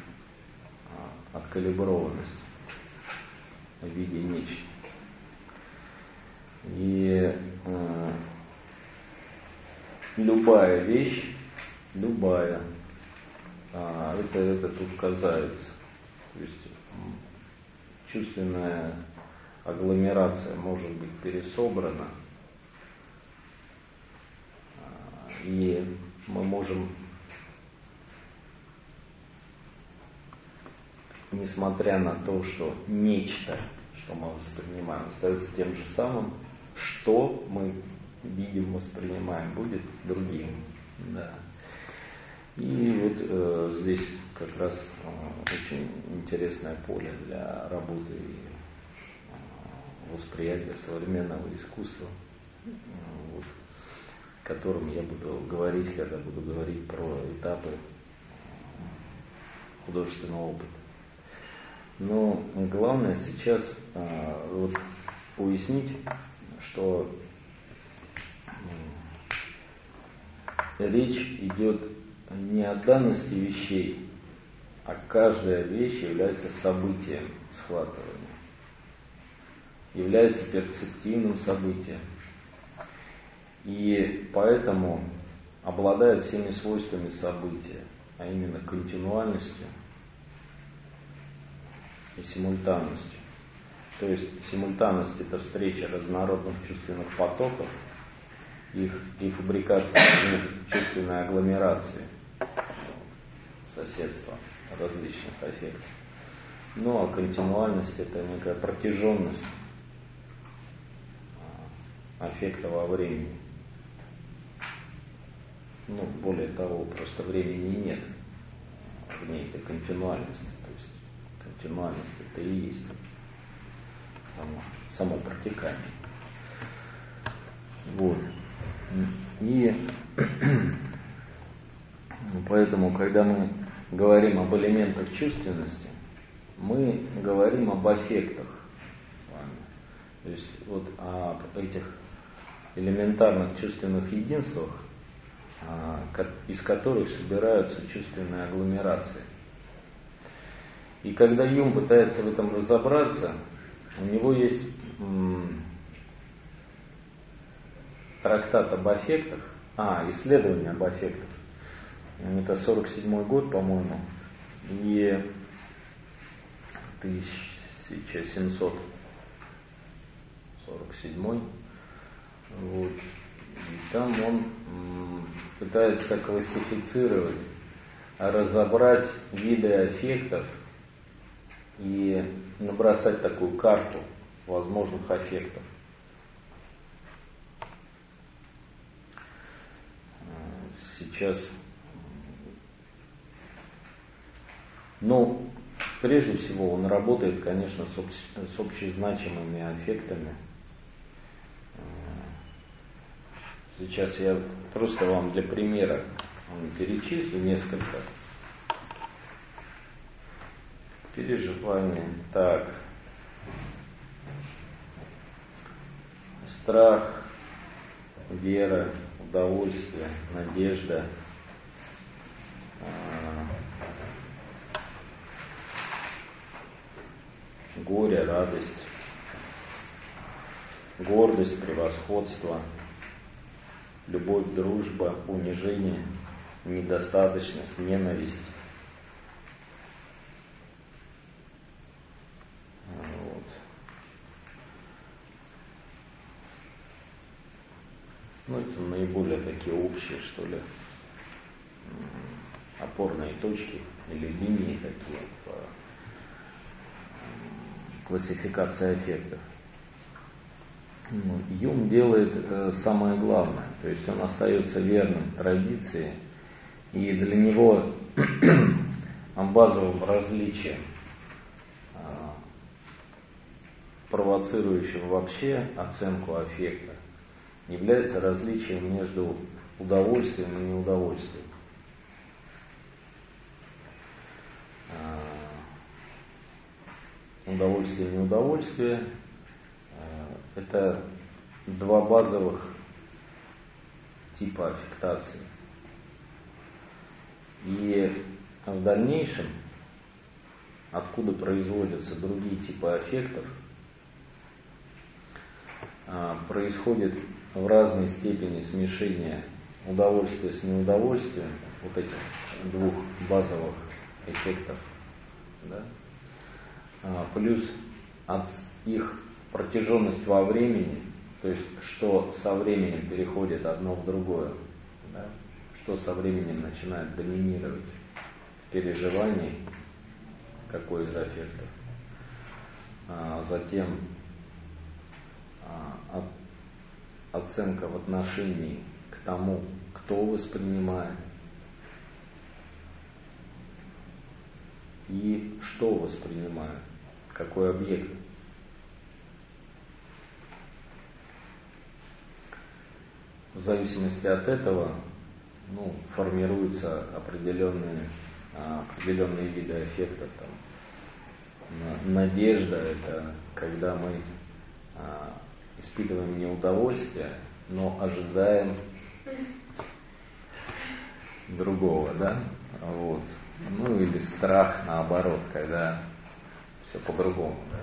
э, откалиброванность в виде нечто. И э, любая вещь, любая, а, это, это тут касается. То есть чувственная агломерация может быть пересобрана, а, и мы можем несмотря на то, что нечто, что мы воспринимаем, остается тем же самым, что мы видим, воспринимаем, будет другим. Да. И вот э, здесь как раз э, очень интересное поле для работы и э, восприятия современного искусства, э, вот, о котором я буду говорить, когда буду говорить про этапы э, художественного опыта. Но главное сейчас а, вот, уяснить, что речь идет не о данности вещей, а каждая вещь является событием схватывания, является перцептивным событием. И поэтому обладает всеми свойствами события, а именно континуальностью – и симультанностью. То есть симультанность это встреча разнородных чувственных потоков, их и фабрикация их чувственной агломерации, соседства различных эффектов. Ну а континуальность это некая протяженность эффекта во времени. Ну, более того, просто времени нет в ней этой континуальности континуальность это и есть само, само протекание. Вот. И поэтому, когда мы говорим об элементах чувственности, мы говорим об аффектах. То есть вот об этих элементарных чувственных единствах, а, из которых собираются чувственные агломерации. И когда Юм пытается в этом разобраться, у него есть трактат об аффектах, а, исследование об аффектах. Это 47 год, по-моему, и 1747. Вот. И там он пытается классифицировать, разобрать виды аффектов и набросать такую карту возможных аффектов. Сейчас, ну, прежде всего он работает, конечно, с, общ, с общезначимыми аффектами. Сейчас я просто вам для примера перечислю несколько переживаний. Так, страх, вера, удовольствие, надежда, а, горе, радость, гордость, превосходство, любовь, дружба, унижение, недостаточность, ненависть. Вот. Ну, это наиболее такие общие, что ли, опорные точки или линии такие по классификации эффектов. Ну, Юм делает э, самое главное, то есть он остается верным традиции, и для него базовым различием, а, провоцирующим вообще оценку аффекта, является различием между удовольствием и неудовольствием. А, удовольствие и неудовольствие это два базовых типа аффектации. И в дальнейшем, откуда производятся другие типы аффектов, а, происходит в разной степени смешение удовольствия с неудовольствием, вот этих двух базовых эффектов, да? А, плюс от их протяженность во времени, то есть что со временем переходит одно в другое, да? что со временем начинает доминировать в переживании, какой из аффектов. А затем а, оценка в отношении к тому, кто воспринимает и что воспринимает, какой объект. В зависимости от этого ну, формируются определенные, а, определенные виды эффектов. Там. Надежда – это когда мы а, испытываем неудовольствие, но ожидаем другого, да? Вот. Ну или страх наоборот, когда все по-другому. Да?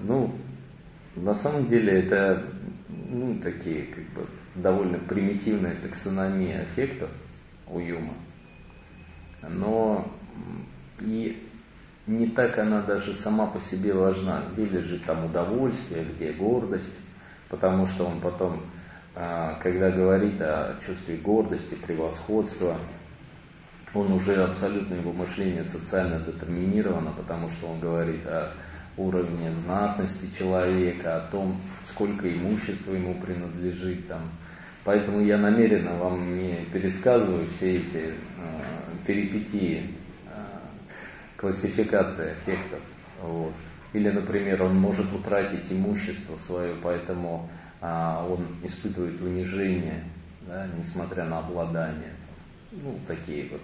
Ну, на самом деле это ну, такие как бы довольно примитивная таксономия эффектов у Юма. Но и не так она даже сама по себе важна. Где лежит там удовольствие, где гордость, потому что он потом, а, когда говорит о чувстве гордости, превосходства, он уже абсолютно его мышление социально детерминировано, потому что он говорит о уровне знатности человека, о том, сколько имущества ему принадлежит. Там. Поэтому я намеренно вам не пересказываю все эти э, перипетии классификации эффектов. Вот. Или, например, он может утратить имущество свое, поэтому а, он испытывает унижение, да, несмотря на обладание. Ну, такие вот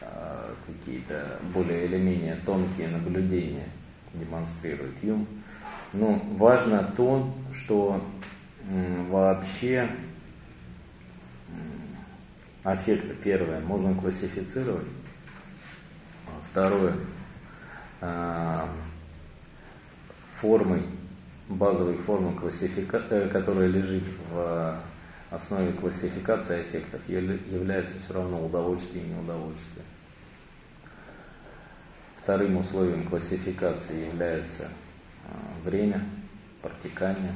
а, какие-то более или менее тонкие наблюдения демонстрирует Юм. Но важно то, что вообще аффекты, первое, можно классифицировать. Второе, а, формой, базовой формы, классифика... Э, которая лежит в основе классификации эффектов, является все равно удовольствие и неудовольствие. Вторым условием классификации является а, время, протекание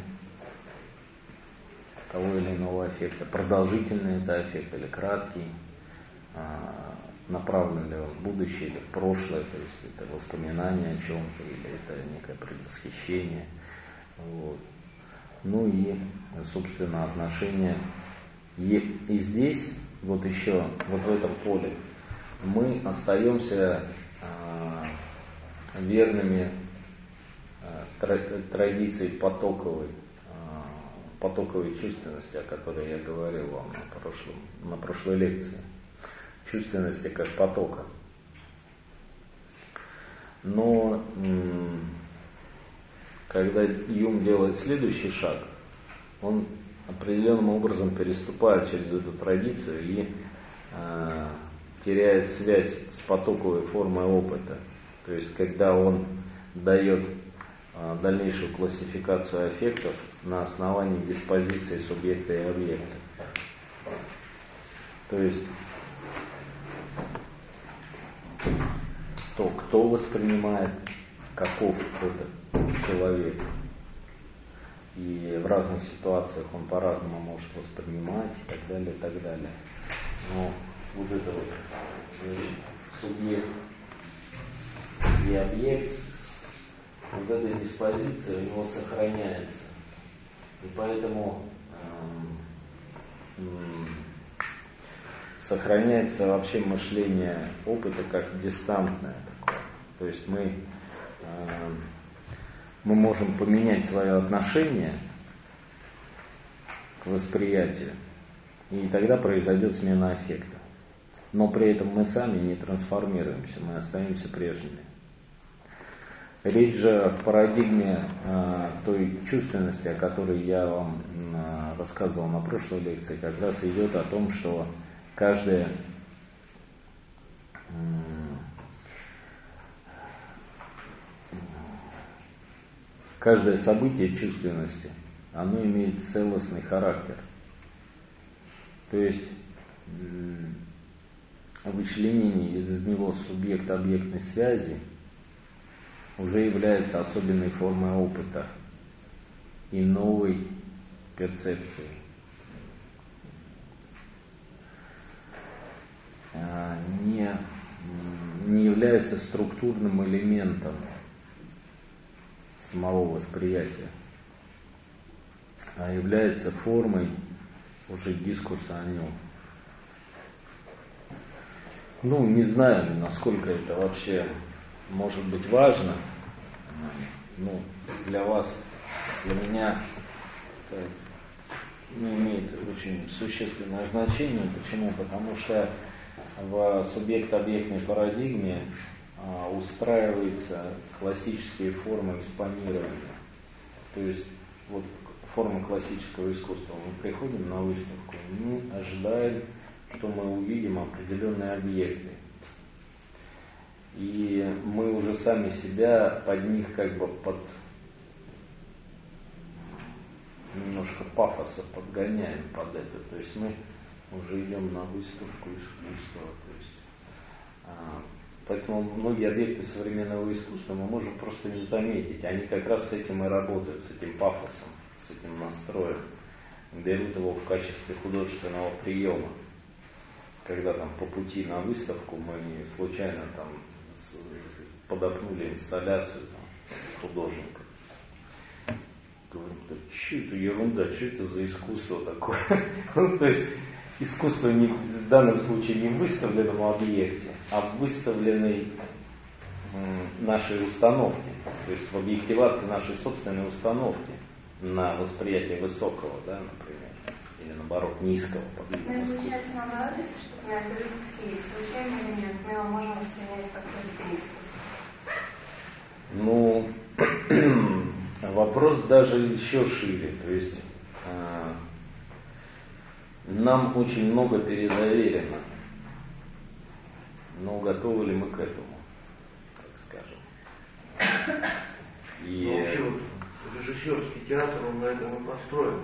того или иного эффекта. Продолжительный это эффект или краткий, а, направлен ли он в будущее или в прошлое, то есть это воспоминание о чем-то или это некое предвосхищение. Вот. Ну и, собственно, отношения. И, и здесь, вот еще, вот в этом поле, мы остаемся э, верными э, традиции потоковой, э, потоковой чувственности, о которой я говорил вам на, прошлом, на прошлой лекции чувственности как потока. Но когда Юм делает следующий шаг, он определенным образом переступает через эту традицию и э, теряет связь с потоковой формой опыта. То есть, когда он дает э, дальнейшую классификацию эффектов на основании диспозиции субъекта и объекта. То есть то кто воспринимает, каков этот человек. И в разных ситуациях он по-разному может воспринимать и так далее, и так далее. Но вот это вот э, субъект и объект, вот эта диспозиция у него сохраняется. И поэтому эм, сохраняется вообще мышление опыта как дистантное такое. То есть мы, э, мы можем поменять свое отношение к восприятию, и тогда произойдет смена эффекта. Но при этом мы сами не трансформируемся, мы остаемся прежними. Речь же в парадигме э, той чувственности, о которой я вам э, рассказывал на прошлой лекции, как раз идет о том, что каждое каждое событие чувственности, оно имеет целостный характер. То есть вычленение из него субъект-объектной связи уже является особенной формой опыта и новой перцепции. Не, не является структурным элементом самого восприятия, а является формой уже дискурса о нем. Ну, не знаю, насколько это вообще может быть важно. Ну, для вас, для меня это не имеет очень существенное значение. Почему? Потому что в субъект-объектной парадигме а, устраиваются классические формы экспонирования. То есть вот форма классического искусства. Мы приходим на выставку, мы ожидаем, что мы увидим определенные объекты. И мы уже сами себя под них как бы под немножко пафоса подгоняем под это. То есть мы уже идем на выставку искусства. То есть, а, поэтому многие объекты современного искусства мы можем просто не заметить. Они как раз с этим и работают, с этим пафосом, с этим настроем. Берут его в качестве художественного приема. Когда там по пути на выставку мы случайно там подопнули инсталляцию там, художника. Говорим, да что это ерунда, что это за искусство такое? ну, то есть искусство не, в данном случае не в выставленном объекте, а в выставленной нашей установки, то есть в объективации нашей собственной установки на восприятие высокого, да, например, или наоборот низкого подвижного искусства. получается наоборот, если что-то на этой выставке есть, или нет, мы его можем воспринять как искусства. Ну, вопрос даже еще шире, то есть э, нам очень много передоверено, но готовы ли мы к этому, так скажем. И... Ну, вообще, вот, режиссерский театр, он на этом и построен.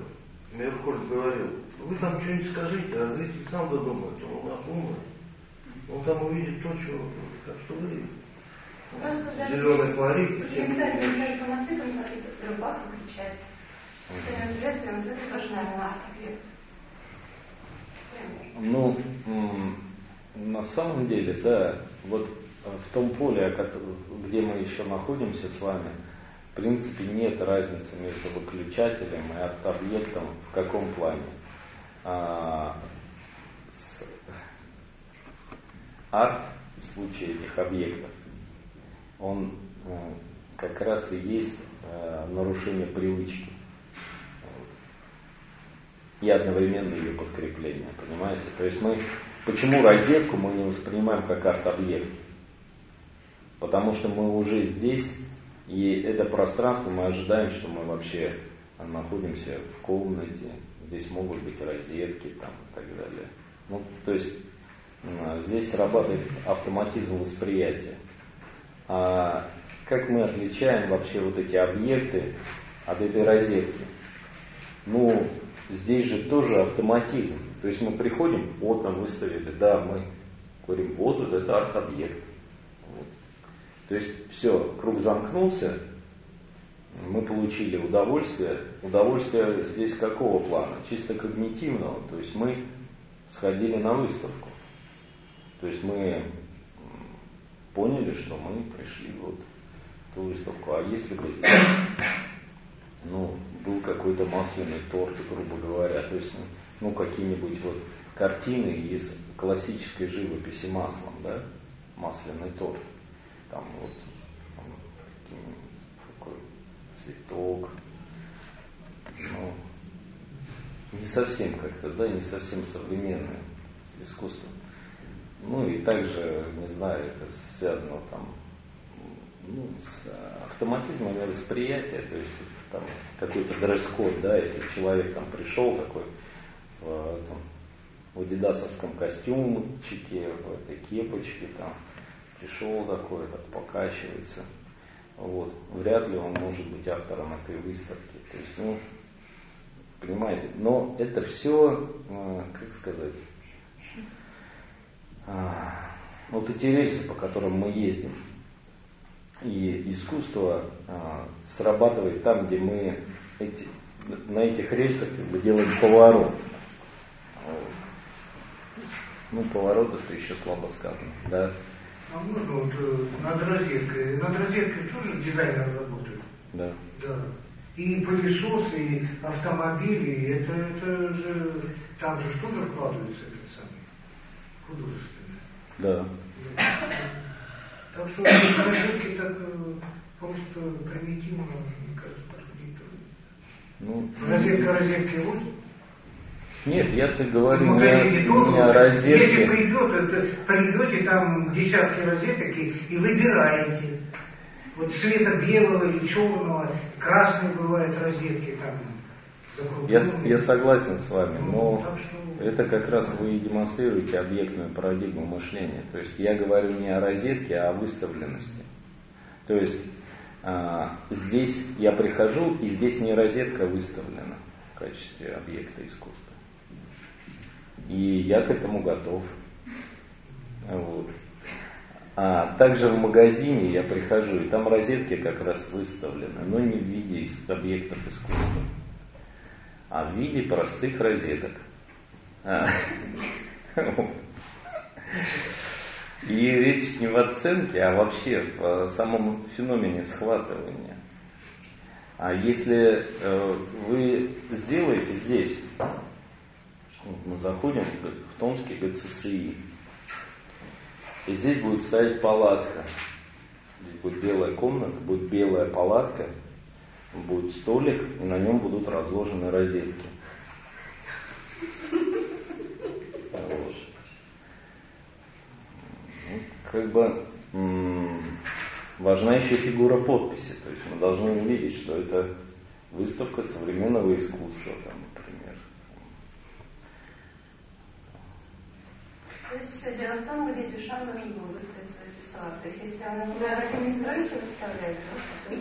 Меркуль говорил, вы там что-нибудь скажите, а зритель сам додумает, он у нас умный. Он там увидит то, что, как что вы. Зеленый флорид. Иногда не по мотивам какие-то рыбак выключать. Это следствие, вот это тоже, наверное, арт-объект. Ну, на самом деле, да, вот в том поле, где мы еще находимся с вами, в принципе нет разницы между выключателем и арт-объектом в каком плане. А, с, арт в случае этих объектов, он э, как раз и есть э, нарушение привычки и одновременно ее подкрепление, понимаете? То есть мы, почему розетку мы не воспринимаем как арт-объект? Потому что мы уже здесь, и это пространство мы ожидаем, что мы вообще находимся в комнате, здесь могут быть розетки там, и так далее. Ну, то есть здесь срабатывает автоматизм восприятия. А как мы отличаем вообще вот эти объекты от этой розетки? Ну, здесь же тоже автоматизм. То есть мы приходим, вот нам выставили, да, мы говорим, вот, вот это арт-объект. Вот. То есть все, круг замкнулся, мы получили удовольствие. Удовольствие здесь какого плана? Чисто когнитивного. То есть мы сходили на выставку. То есть мы поняли, что мы пришли вот в ту выставку. А если бы ну, был какой-то масляный торт, грубо говоря, то есть, ну, какие-нибудь вот картины из классической живописи маслом, да, масляный торт, там вот там, такой цветок, ну, не совсем как-то, да, не совсем современное искусство. Ну и также, не знаю, это связано там ну, с автоматизмом восприятия, то есть там какой-то дресс-код, да, если человек там пришел такой в, там, в адидасовском костюмчике, в этой кепочке, там, пришел такой, так покачивается, вот, вряд ли он может быть автором этой выставки. То есть, ну, понимаете, но это все, э, как сказать, а, вот эти рельсы, по которым мы ездим, и искусство а, срабатывает там, где мы эти, на этих рельсах как бы делаем поворот. Ну, поворот это еще слабо сказано, да. А можно вот э, над розеткой, над розеткой тоже дизайнер работает? Да. Да. И пылесосы, и автомобили, это, это же, там же тоже вкладывается этот самый художественный. Да. Так что розетки так просто примитивно, мне кажется, подходить ну, Розетка розетки лучше? Нет, я-то говорю не, не о розетке. Если придет, это, придете там десятки розеток и, и выбираете. Вот цвета белого или черного, красные бывают розетки там. Я, я согласен с вами, но это как раз вы демонстрируете объектную парадигму мышления. То есть я говорю не о розетке, а о выставленности. То есть а, здесь я прихожу, и здесь не розетка выставлена в качестве объекта искусства. И я к этому готов. Вот. А также в магазине я прихожу, и там розетки как раз выставлены, но не в виде объектов искусства а в виде простых розеток. А. И речь не в оценке, а вообще в самом феномене схватывания. А если э, вы сделаете здесь, мы заходим в Томский ГЦСИ, и здесь будет стоять палатка. Здесь будет белая комната, будет белая палатка, будет столик, и на нем будут разложены розетки. Вот. Ну, как бы важна еще фигура подписи. То есть мы должны увидеть, что это выставка современного искусства, там, например. То есть все дело в том, где душа должна была выставить свой писсуар. То есть если она в не стройся выставляет, то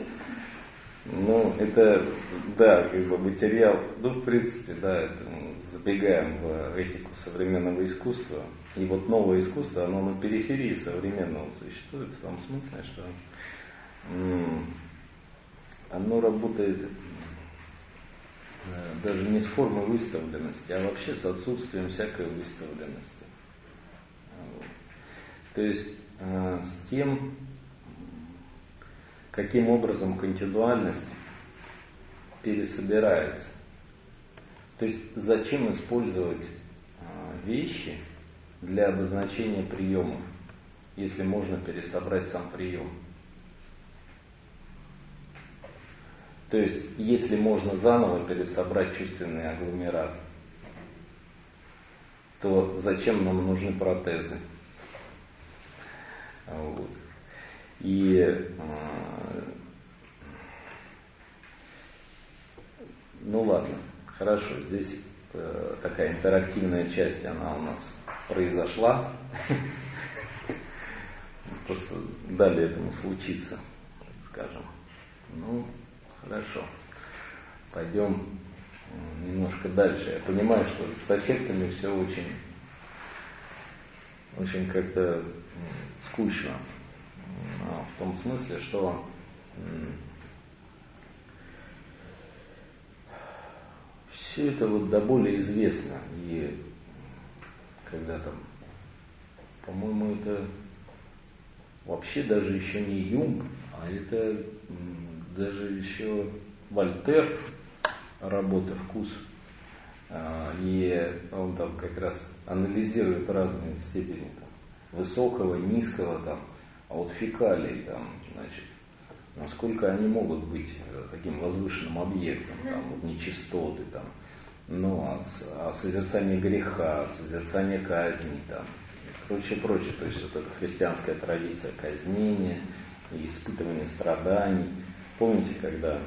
ну, это, да, как бы материал, ну, в принципе, да, это забегаем в этику современного искусства. И вот новое искусство, оно на периферии современного существует, в том смысле, что оно работает э, даже не с формой выставленности, а вообще с отсутствием всякой выставленности. То есть э, с тем, каким образом континуальность пересобирается. То есть зачем использовать э, вещи для обозначения приемов, если можно пересобрать сам прием. То есть, если можно заново пересобрать чувственный агломерат, то зачем нам нужны протезы? Вот. И э, ну ладно, хорошо, здесь э, такая интерактивная часть, она у нас произошла. Просто дали этому случиться, скажем. Ну, Хорошо. Пойдем немножко дальше. Я понимаю, что с эффектами все очень, очень как-то скучно. А в том смысле, что все это вот до более известно. И когда там, по-моему, это вообще даже еще не Юнг, а это даже еще Вольтер, работа «Вкус», а, и он там как раз анализирует разные степени там, высокого, низкого, там, а вот фекалий, там, значит, насколько они могут быть э, таким возвышенным объектом, там, вот нечистоты, там, ну, а, а созерцание греха, созерцание казни, там, и прочее, прочее. То есть вот эта христианская традиция казнения и испытывания страданий – Помните, когда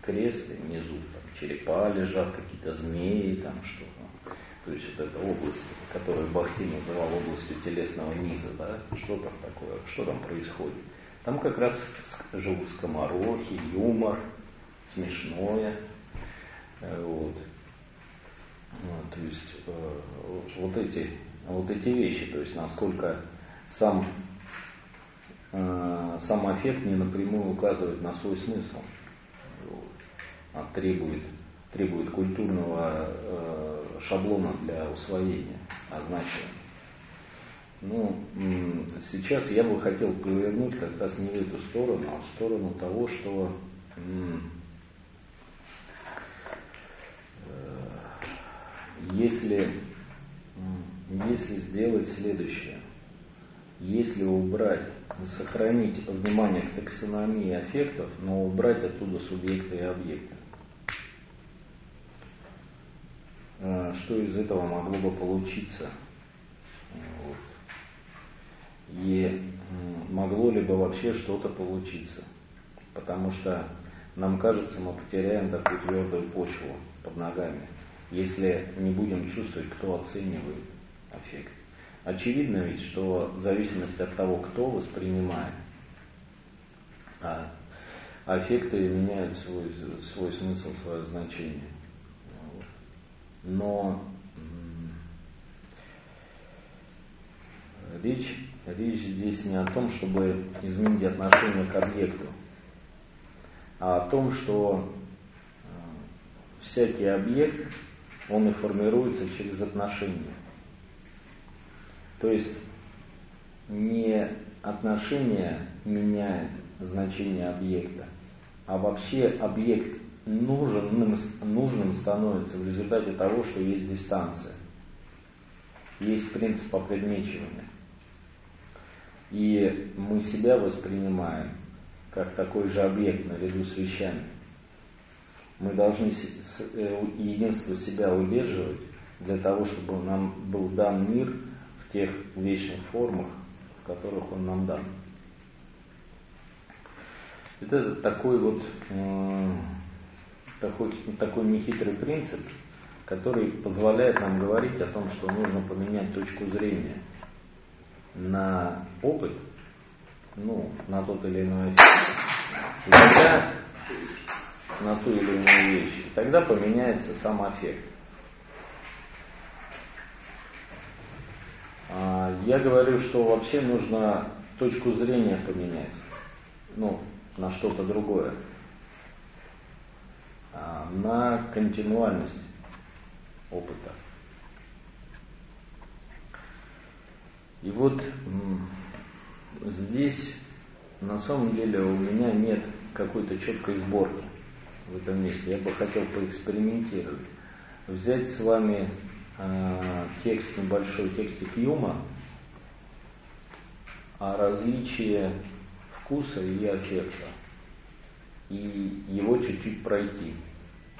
крест, внизу там, черепа лежат, какие-то змеи, там что-то. То есть вот эта область, которую Бахти называл областью телесного низа, да, что там такое, что там происходит. Там как раз живут скоморохи, юмор, смешное. Э, вот. Ну, то есть э, вот эти, вот эти вещи, то есть насколько сам Э, сам аффект не напрямую указывает на свой смысл, а требует, требует культурного э, шаблона для усвоения, означения. Ну, сейчас я бы хотел повернуть как раз не в эту сторону, а в сторону того, что э, если, если сделать следующее, если убрать сохранить внимание к таксономии аффектов, но убрать оттуда субъекты и объекты. Э, что из этого могло бы получиться? Вот. И могло ли бы вообще что-то получиться? Потому что нам кажется, мы потеряем такую твердую почву под ногами, если не будем чувствовать, кто оценивает аффект. Очевидно ведь, что в зависимости от того, кто воспринимает, а аффекты меняют свой, свой смысл, свое значение. Но речь, речь здесь не о том, чтобы изменить отношение к объекту, а о том, что э, всякий объект, он и формируется через отношения. То есть не отношение меняет значение объекта, а вообще объект нужным, нужным становится в результате того, что есть дистанция. Есть принцип опредмечивания. И мы себя воспринимаем как такой же объект наряду с вещами. Мы должны э, единство себя удерживать для того, чтобы нам был дан мир в тех вечных формах, в которых он нам дан. Это такой вот э, такой, такой нехитрый принцип, который позволяет нам говорить о том, что нужно поменять точку зрения на опыт, ну, на тот или иной эффект. Тогда на ту или иную вещь. И тогда поменяется сам эффект. А, я говорю, что вообще нужно точку зрения поменять. Ну, на что-то другое. А, на континуальность опыта. И вот здесь на самом деле у меня нет какой-то четкой сборки в этом месте. Я бы хотел поэкспериментировать. Взять с вами э, текст, небольшой текстик Юма о различии вкуса и аффекта. И его чуть-чуть пройти.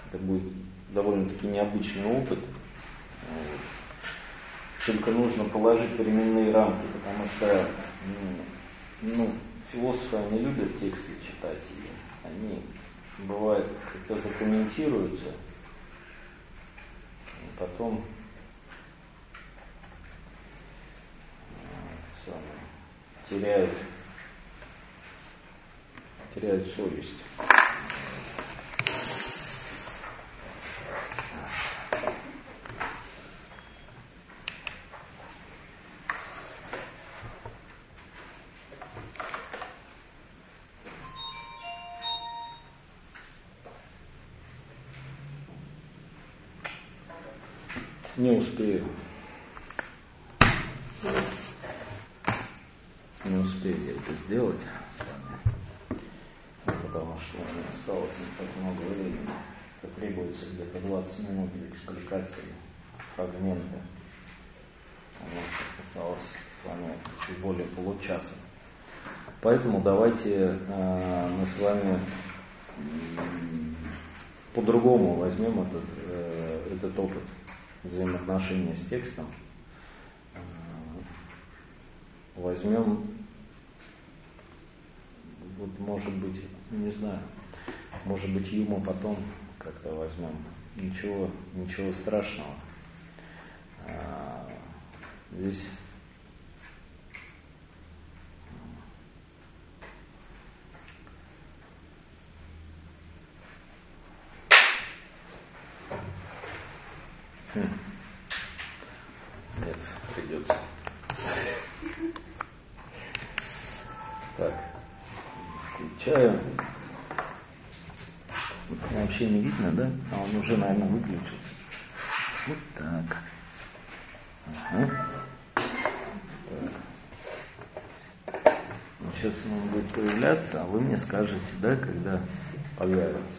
Это будет довольно-таки необычный опыт. Только нужно положить временные рамки, потому что ну, ну, философы, они любят тексты читать, и они бывает как-то закомментируются, и потом самое, теряют, теряют совесть. Не успею. Не успею я это сделать с вами, потому что у меня осталось не так много времени. Это требуется где-то 20 минут для экспликации фрагмента. У нас осталось с вами чуть более получаса. Поэтому давайте э, мы с вами по-другому возьмем этот, э, этот опыт взаимоотношения с текстом, э, возьмем, вот может быть, не знаю, может быть юмор потом как-то возьмем. Ничего, ничего страшного. А, здесь Хм. Нет, придется. Так, включаю. Вообще не видно, да? А он уже, наверное, выключился. Вот так. Ага. Так. Сейчас он будет появляться, а вы мне скажете, да, когда появится.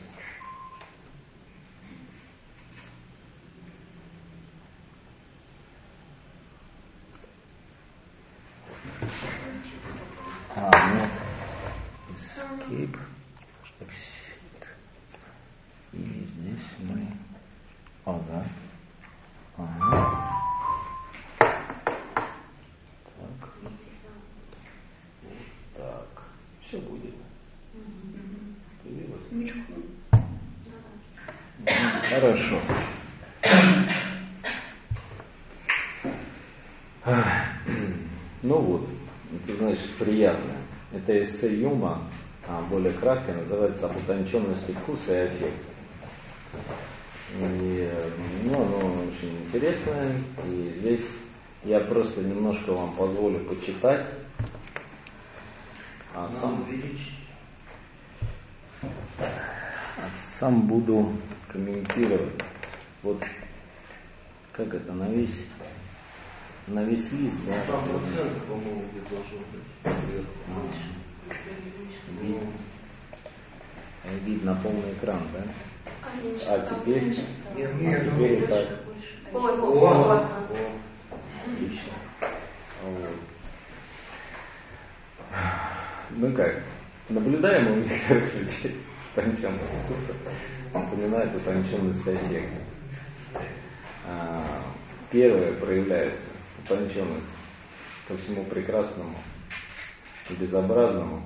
Это эссе Юма, более краткое, называется «Об утонченности вкуса и эффекта». И, ну, оно очень интересное, и здесь я просто немножко вам позволю почитать. А сам, а сам буду комментировать. Вот как это на весь на весь лист, да? Там процент, по-моему, где должен быть. Вид, вид на полный экран, да? А, а теперь, нет, а теперь так. Вот, вот, вот. Отлично. Вот. ну как, наблюдаем у некоторых людей утонченность вкуса, напоминает утонченность аффекта. А, первое проявляется утонченность ко всему прекрасному и безобразному,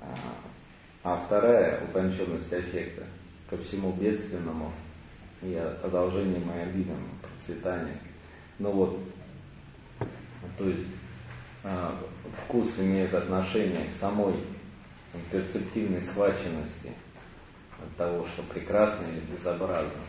а, а вторая утонченность аффекта ко всему бедственному и одолжениям и обидам, процветанию. Ну вот, то есть а, вкус имеет отношение к самой перцептивной схваченности от того, что прекрасно или безобразно.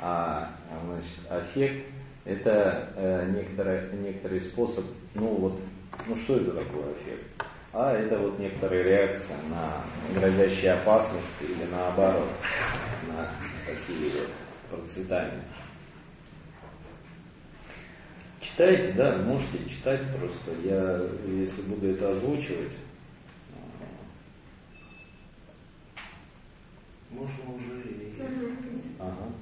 А значит, аффект – это э, некоторый, некоторый способ, ну вот, ну что это такое аффект? А это вот некоторая реакция на грозящие опасности или наоборот, на такие вот процветания. Читайте, да, можете читать просто. Я, если буду это озвучивать, можно уже и... Ага.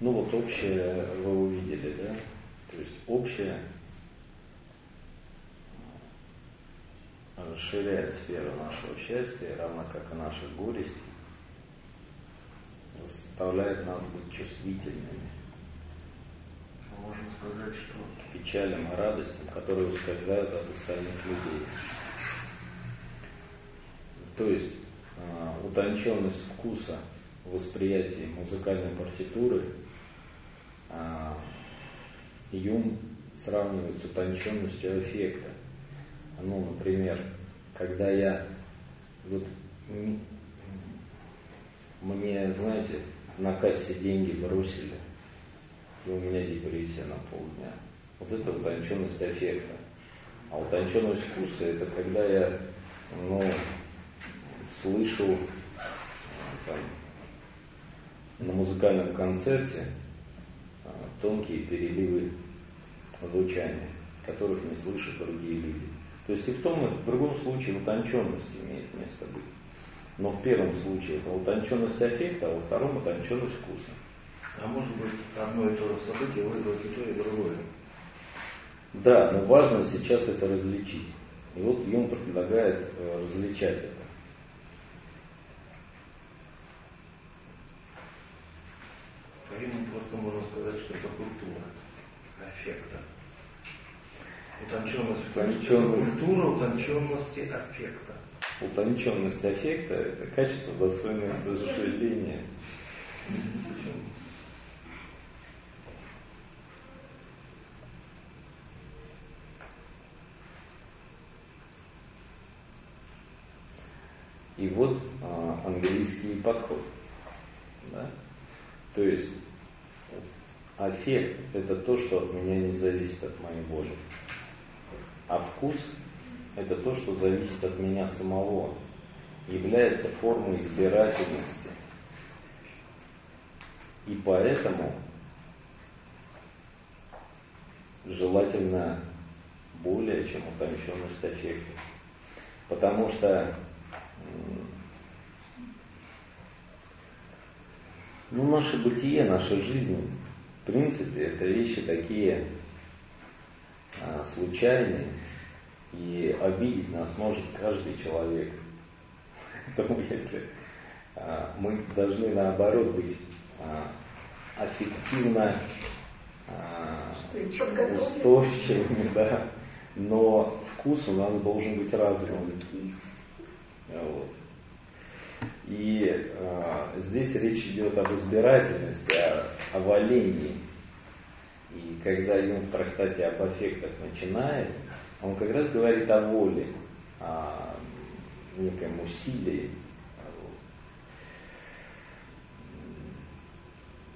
Ну вот общее вы увидели, да? То есть общее расширяет сферу нашего счастья, равно как и наших горестей, заставляет нас быть чувствительными можно сказать, что... К печалям и радостям, которые ускользают от остальных людей. То есть э, утонченность вкуса в восприятии музыкальной партитуры э, Юм сравнивает с утонченностью эффекта. Ну, например, когда я вот мне, знаете, на кассе деньги бросили, и у меня депрессия на полдня. Вот это утонченность эффекта. А утонченность вкуса это когда я ну, слышу там, на музыкальном концерте а, тонкие переливы звучания, которых не слышат другие люди. То есть и в том, и в другом случае утонченность имеет место быть. Но в первом случае это утонченность эффекта, а во втором утонченность вкуса. А может быть, одно и то же событие вызвать и то, и другое. Да, но важно сейчас это различить. И вот Юм предлагает э, различать это. По-иному просто можно сказать, что это культура аффекта. Утонченность, утонченность. культура утонченности аффекта. Утонченность аффекта – это качество, достойное сожаления. И вот а, английский подход. Да? То есть аффект – это то, что от меня не зависит от моей воли. А вкус – это то, что зависит от меня самого, является формой избирательности. И поэтому желательно более чем утонченность аффекта. Потому что ну, наше бытие, наша жизнь, в принципе, это вещи такие а, случайные, и обидеть нас может каждый человек. Поэтому если а, мы должны наоборот быть а, аффективно а, устойчивыми, да, но вкус у нас должен быть развитым. Вот. И э, здесь речь идет об избирательности, о, о валении. И когда Юн в трактате об аффектах начинает, он как раз говорит о воле, о неком усилии.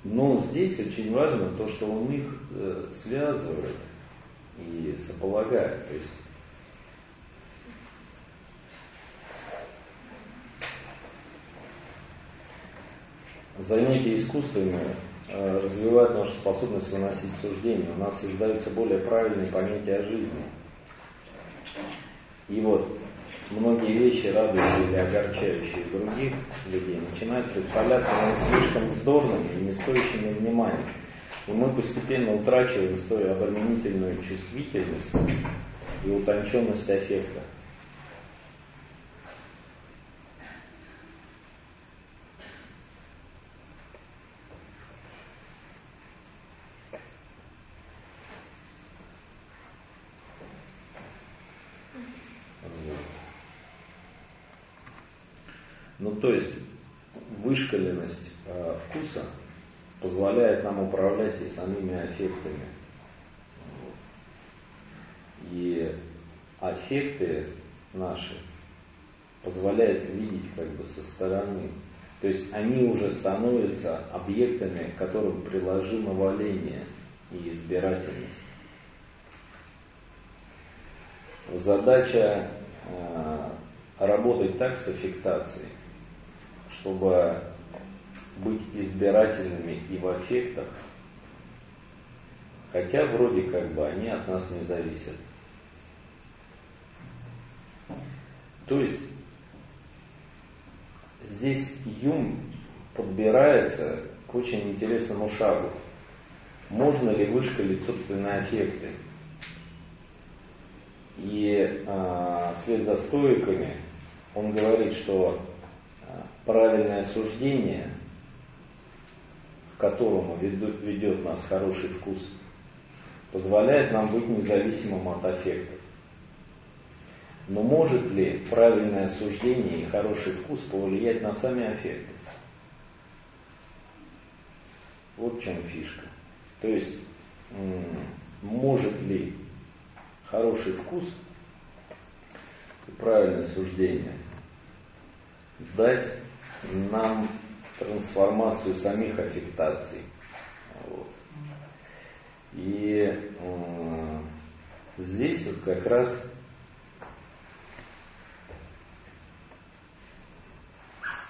Но здесь очень важно то, что он их э, связывает и сополагает. То есть Занятия искусствами э, развивают нашу способность выносить суждения. У нас создаются более правильные понятия о жизни. И вот многие вещи, радующие или огорчающие других людей, начинают представляться нам слишком вздорными и не стоящими внимания. И мы постепенно утрачиваем столь обременительную чувствительность и утонченность аффекта. Ну, то есть вышкаленность э, вкуса позволяет нам управлять и самими аффектами. И аффекты наши позволяют видеть как бы со стороны. То есть они уже становятся объектами, к которым приложимо валение и избирательность. Задача э, работать так с аффектацией, чтобы быть избирательными и в аффектах, хотя вроде как бы они от нас не зависят. То есть здесь Юм подбирается к очень интересному шагу. Можно ли вышкалить собственные аффекты? И э, вслед за стоиками он говорит, что правильное суждение, которому ведет нас хороший вкус, позволяет нам быть независимым от аффектов. Но может ли правильное суждение и хороший вкус повлиять на сами аффекты? Вот в чем фишка. То есть, может ли хороший вкус и правильное суждение дать нам трансформацию самих аффектаций. Вот. И э, здесь вот как раз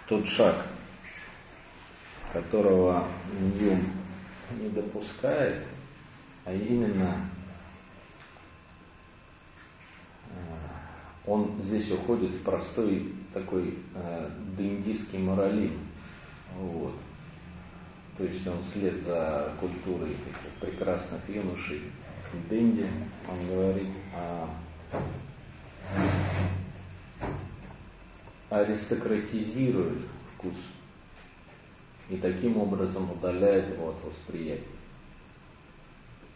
тот шаг, которого Юм не допускает, а именно он здесь уходит в простой такой э, диндийский морализм. Вот. То есть он вслед за культурой таких прекрасных юношей Динди, он говорит о аристократизирует вкус и таким образом удаляет его от восприятия.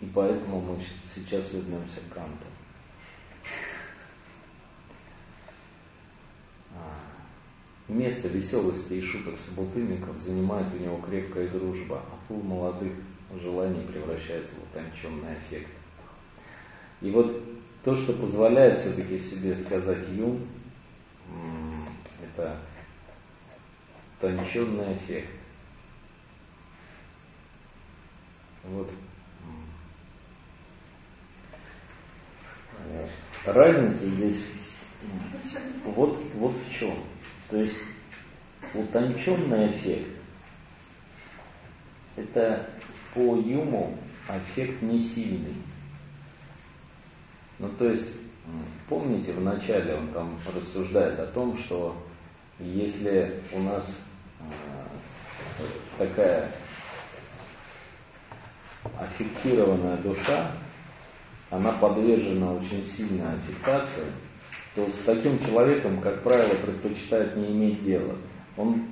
И поэтому мы сейчас вернемся к Канту. Место веселости и шуток собутыльников занимает у него крепкая дружба, а пул молодых желаний превращается в утонченный эффект. И вот то, что позволяет все-таки себе сказать Юм, это утонченный эффект. Вот. Разница здесь вот, вот в чем. То есть утонченный эффект – это по Юму эффект не сильный. Ну, то есть, помните, в начале он там рассуждает о том, что если у нас такая аффектированная душа, она подвержена очень сильной аффектации – то с таким человеком, как правило, предпочитают не иметь дела. Он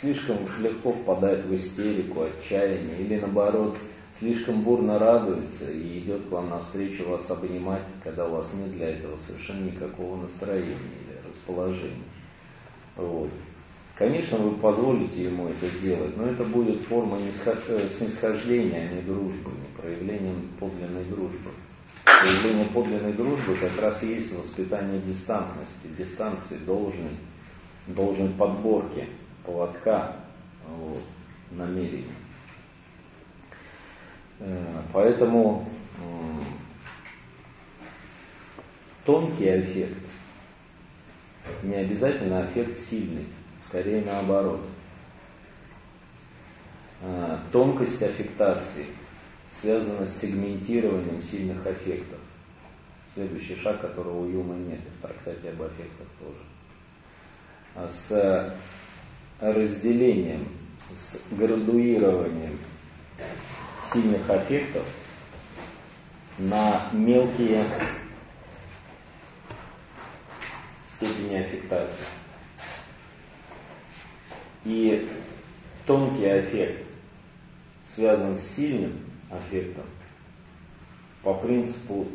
слишком легко впадает в истерику, отчаяние, или наоборот, слишком бурно радуется и идет к вам навстречу вас обнимать, когда у вас нет для этого совершенно никакого настроения или расположения. Вот. Конечно, вы позволите ему это сделать, но это будет форма э, снисхождения, а не дружбы, не проявлением подлинной дружбы. Проявление подлинной дружбы как раз и есть воспитание дистантности, дистанции, должной, должной подборки, поводка, вот, намерений. Э, поэтому тонкий эффект не обязательно эффект сильный, скорее наоборот. Э, тонкость аффектации – связано с сегментированием сильных аффектов. Следующий шаг, которого у Юма нет, в трактате об аффектах тоже. А с разделением, с градуированием сильных аффектов на мелкие степени аффектации. И тонкий аффект связан с сильным аффектом по принципу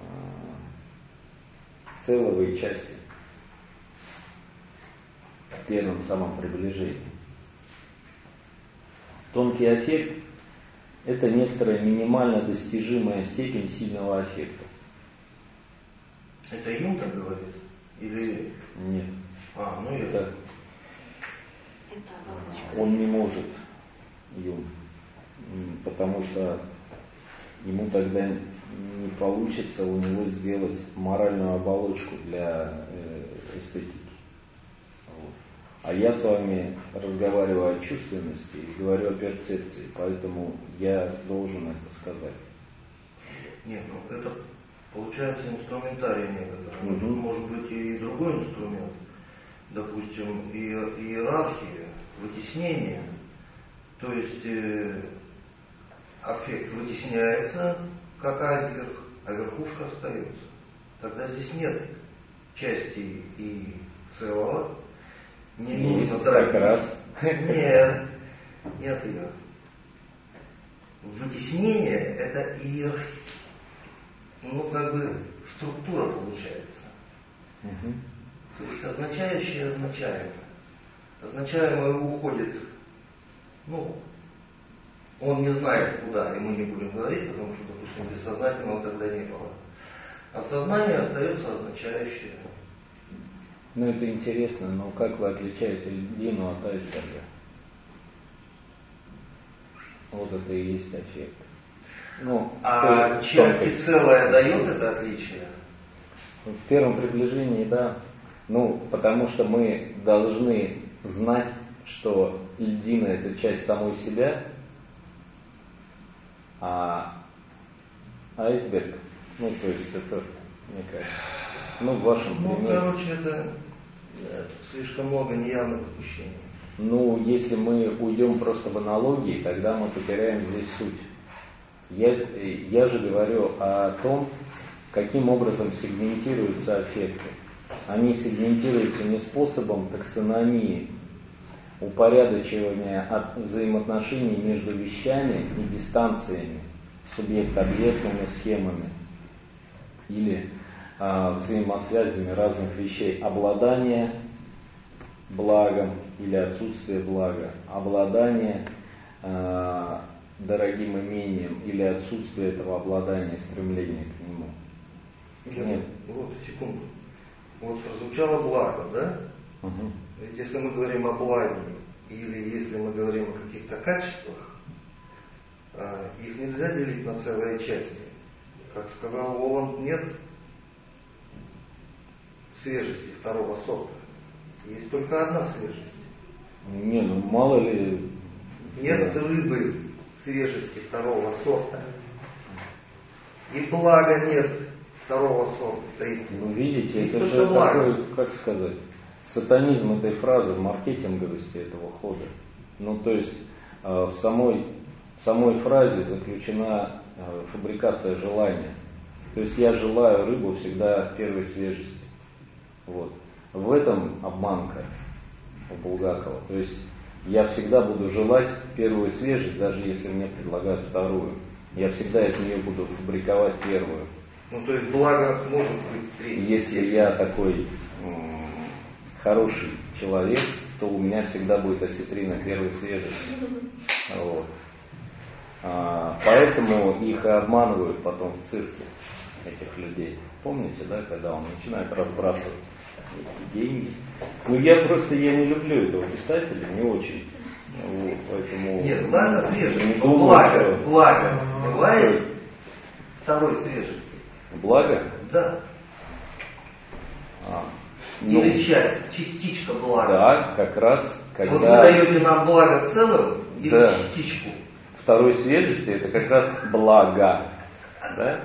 э, целого и части в первом самом приближении. Тонкий аффект – это некоторая минимально достижимая степень сильного аффекта. Это Юм так говорит? Или... Нет. А, ну это... это он не может, Юм, потому что ему тогда не получится у него сделать моральную оболочку для э, эстетики. Вот. А я с вами разговариваю о чувственности и говорю о перцепции, поэтому я должен это сказать. Нет, ну это получается инструментарий некоторый. Угу. Тут может быть и другой инструмент. Допустим, иерархия, вытеснение. То есть э, аффект вытесняется, как айсберг, а верхушка остается. Тогда здесь нет части и целого. Не нужно как раз. Нет, нет ее. Вытеснение это иерархия ну, как бы структура получается. Угу. То есть означающее означаемое. Означаемое уходит, ну, он не знает куда, и мы не будем говорить, потому что, допустим, бессознательного тогда не было. А сознание остается означающее. Ну это интересно, но как вы отличаете льдину от айсберга? Вот это и есть эффект. Ну, а части целое дает это отличие? В первом приближении, да. Ну, потому что мы должны знать, что льдина это часть самой себя, а айсберг, ну, то есть это, мне кажется, ну, в вашем ну, примере. Ну, короче, это, это слишком много неявных допущений. Ну, если мы уйдем просто в аналогии, тогда мы потеряем здесь суть. Я, я же говорю о том, каким образом сегментируются аффекты. Они сегментируются не способом таксономии, упорядочивания от взаимоотношений между вещами и дистанциями, субъект-объектными схемами или а, взаимосвязями разных вещей. Обладание благом или отсутствие блага, обладание а, дорогим имением или отсутствие этого обладания, стремления к нему? Нет. Нет. Вот, секунду. Вот прозвучало благо, да? Угу. Ведь если мы говорим о благе, или если мы говорим о каких-то качествах, а, их нельзя делить на целые части. Как сказал Воланд, нет свежести второго сорта. Есть только одна свежесть. Не, ну мало ли... Нет да. рыбы свежести второго сорта. И блага нет второго сорта. Ну, видите, Есть это же благо. такой, как сказать, сатанизм этой фразы в маркетинговости этого хода. Ну, то есть э, в самой, в самой фразе заключена э, фабрикация желания. То есть я желаю рыбу всегда первой свежести. Вот. В этом обманка у Булгакова. То есть я всегда буду желать первую свежесть, даже если мне предлагают вторую. Я всегда из нее буду фабриковать первую. Ну, то есть благо может быть третье. Если я такой хороший человек, то у меня всегда будет осетрина первой свежести. Вот. А, поэтому их и обманывают потом в цирке, этих людей. Помните, да, когда он начинает разбрасывать деньги. Ну я просто я не люблю этого писателя, не очень. Вот, поэтому Нет, ладно свежесть, не думаю, благо, что... благо. Бывает второй свежести. Благо? Да. А, ну, Или часть, частичка блага. Да, как раз, когда... Вот вы даете нам благо целым или да. частичку? Второй свежести это как раз благо. Да?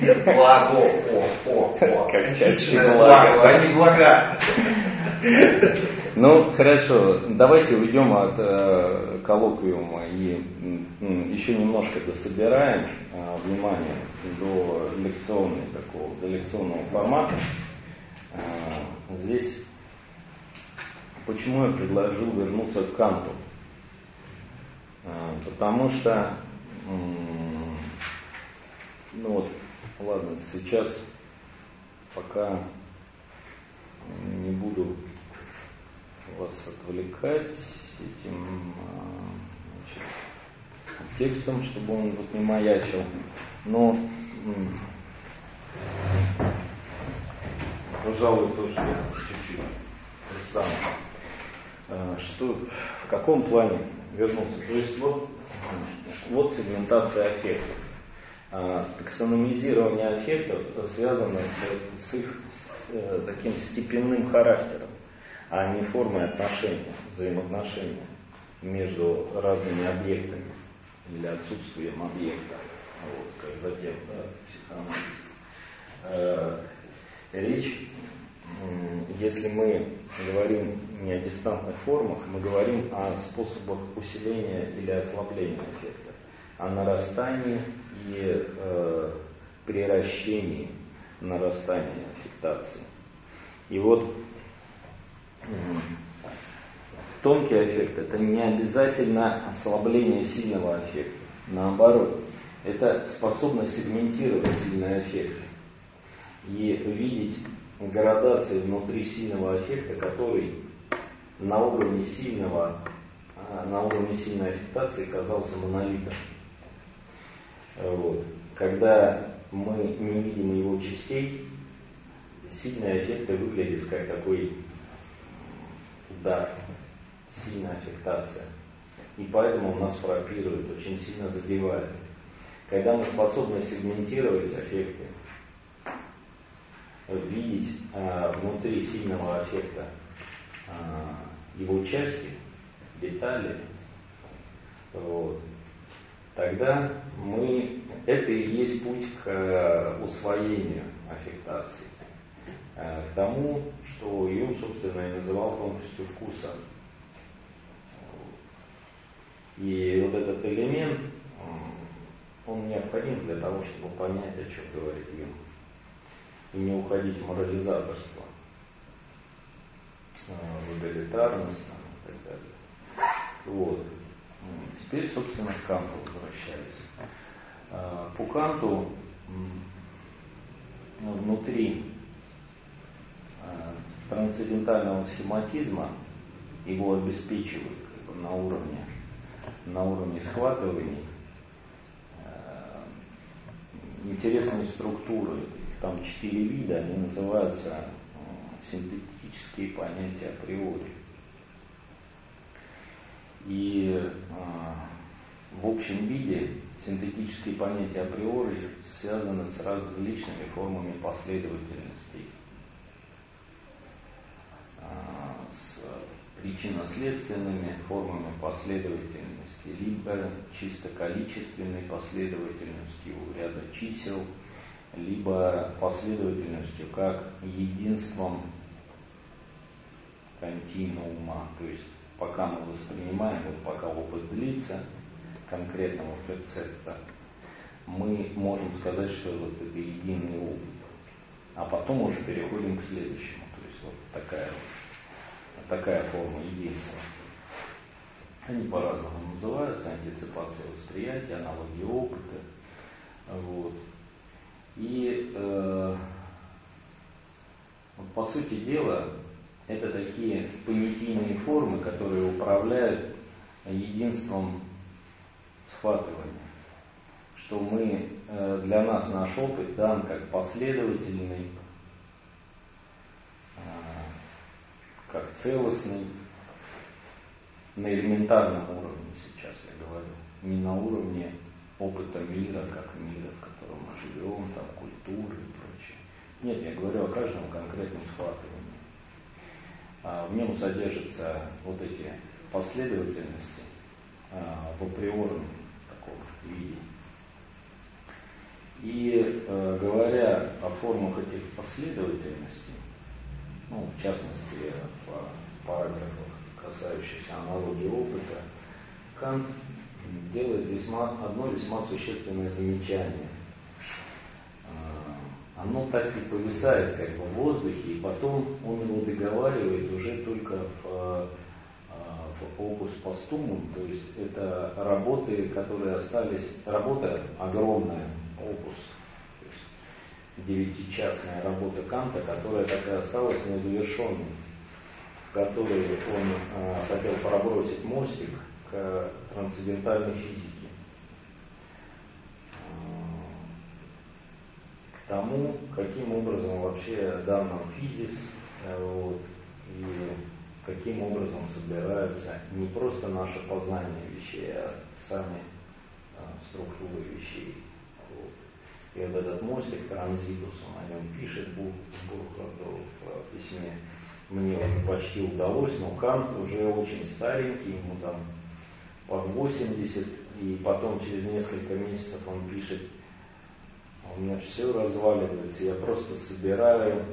Нет, благо, о, о, о. Как чаще благо. а не блага. Ну, хорошо, давайте уйдем от э, коллоквиума и э, еще немножко дособираем э, внимание до лекционного такого, до лекционного формата. Э, здесь почему я предложил вернуться к Канту? Э, потому что, ну вот, ладно, сейчас пока не буду вас отвлекать этим значит, текстом, чтобы он вот не маячил. Но, пожалуй, тоже чуть-чуть представлю. А, что, в каком плане вернуться? То есть вот, вот сегментация аффектов. А, таксономизирование аффектов связано с, с их с, э, таким степенным характером а не формой отношения, взаимоотношения между разными объектами или отсутствием объекта. Вот, как затем да, психоанализ. Э, речь, если мы говорим не о дистантных формах, мы говорим о способах усиления или ослабления эффекта, о нарастании и э, приращении нарастания аффектации. И вот Тонкий эффект это не обязательно ослабление сильного эффекта. Наоборот, это способность сегментировать сильный эффект и видеть градации внутри сильного эффекта, который на уровне сильного, а, на уровне сильной аффектации казался монолитом. Вот. Когда мы не видим его частей, сильные эффекты выглядят как такой удар, сильная аффектация. И поэтому он нас фрапирует, очень сильно задевает. Когда мы способны сегментировать эффекты, видеть э, внутри сильного эффекта э, его части, детали, вот, тогда мы, это и есть путь к э, усвоению аффектации, э, к тому, что Юм, собственно, и называл тонкостью вкуса. И вот этот элемент, он необходим для того, чтобы понять, о чем говорит Юм. Не уходить в морализаторство, э, в эгалитарность и так далее. Вот. Теперь, собственно, к Канту возвращаясь. Э, по Канту внутри Э, трансцендентального схематизма его обеспечивают как бы, на уровне на уровне схватываний интересные структуры. Там четыре вида, они называются э, синтетические понятия априори. И э, в общем виде синтетические понятия априори связаны с различными формами последовательностей с причинно-следственными формами последовательности, либо чисто количественной последовательностью ряда чисел, либо последовательностью как единством континуума, то есть пока мы воспринимаем, вот пока опыт длится конкретного перцепта, мы можем сказать, что вот это единый опыт. А потом уже переходим к следующему. То есть вот такая вот такая форма единства. Они по-разному называются, антиципация восприятия, аналоги опыта. Вот. И э, по сути дела, это такие понятийные формы, которые управляют единством схватывания. Что мы, э, для нас наш опыт дан как последовательный, как целостный, на элементарном уровне сейчас я говорю, не на уровне опыта мира, как мира, в живем, там, культуры и прочее. Нет, я говорю о каждом конкретном схватывании. А в нем содержатся вот эти последовательности а, в априорном таком виде. И э, говоря о формах этих последовательностей, ну, в частности, в параграфах, касающихся аналогии опыта, Кант делает весьма, одно весьма существенное замечание. Оно так и повисает как бы в воздухе, и потом он его договаривает уже только в, а, в опус постумум, то есть это работы, которые остались, работа огромная, опус, девятичастная работа Канта, которая так и осталась незавершенной, в которой он э, хотел пробросить мостик к трансцендентальной физике, к тому, каким образом вообще дан нам физис, э, вот, и каким образом собираются не просто наше познание вещей, а сами а, структуры вещей. Вот. И вот этот мостик транзитус, он о нем пишет Бурхарду в письме. Мне он почти удалось, но Кант уже очень старенький, ему там под 80, и потом через несколько месяцев он пишет, у меня все разваливается, я просто собираю,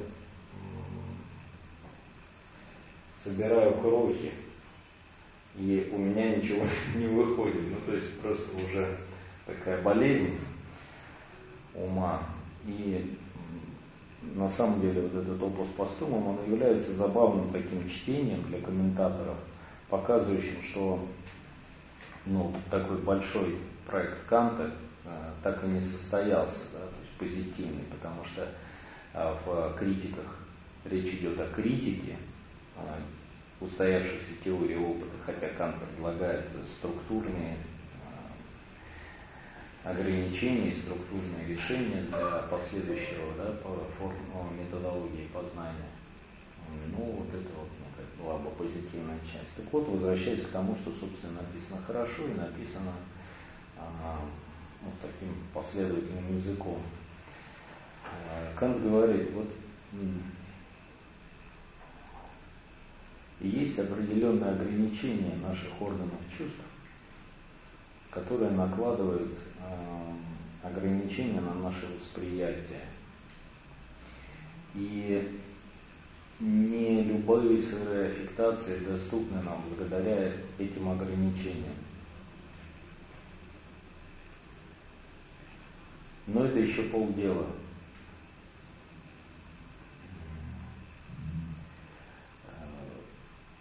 собираю крохи, и у меня ничего не выходит. Ну, то есть просто уже такая болезнь ума. И на самом деле вот этот опус постумом, он является забавным таким чтением для комментаторов, показывающим, что ну, такой большой проект Канта э, так и не состоялся, позитивный, потому что э, в критиках речь идет о критике э, устоявшихся теорий опыта, хотя Кант предлагает структурные э, ограничения, структурные решения для последующего да, методологии познания. Ну, вот это вот была бы позитивная часть. Так вот, возвращаясь к тому, что, собственно, написано хорошо и написано а, вот таким последовательным языком. А, Кант говорит, вот есть определенные ограничения наших органов чувств, которые накладывают э, ограничения на наше восприятие. И не любые сырые аффектации доступны нам благодаря этим ограничениям. Но это еще полдела.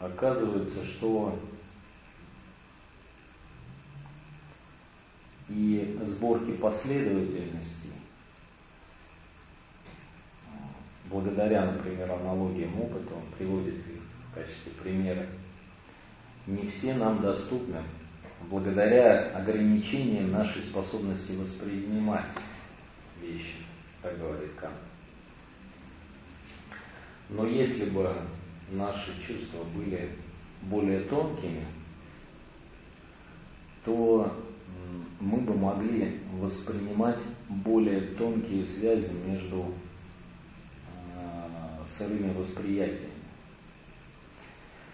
Оказывается, что и сборки последовательностей благодаря, например, аналогиям опыта, он приводит их в качестве примера, не все нам доступны благодаря ограничениям нашей способности воспринимать вещи, так говорит Кант. Но если бы наши чувства были более тонкими, то мы бы могли воспринимать более тонкие связи между сырыми восприятиями.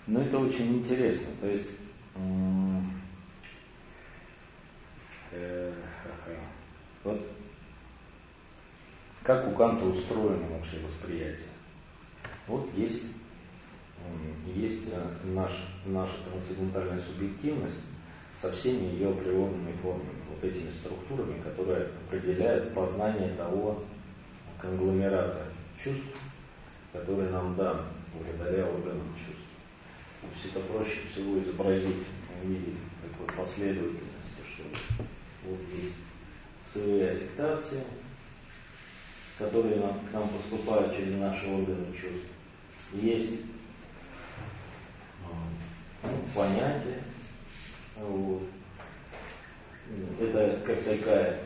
Но это очень интересно. То есть э, вот как у Канта устроено вообще восприятие? Вот есть, есть э, наш, наша трансцендентальная субъективность со всеми ее априорными формами, вот этими структурами, которые определяют познание того конгломерата чувств, который нам дан благодаря органам чувств. То есть это проще всего изобразить в виде такой последовательности, что вот есть сырые аффектации, которые нам, к нам поступают через наши органы чувств. Есть понятие, вот. это как такая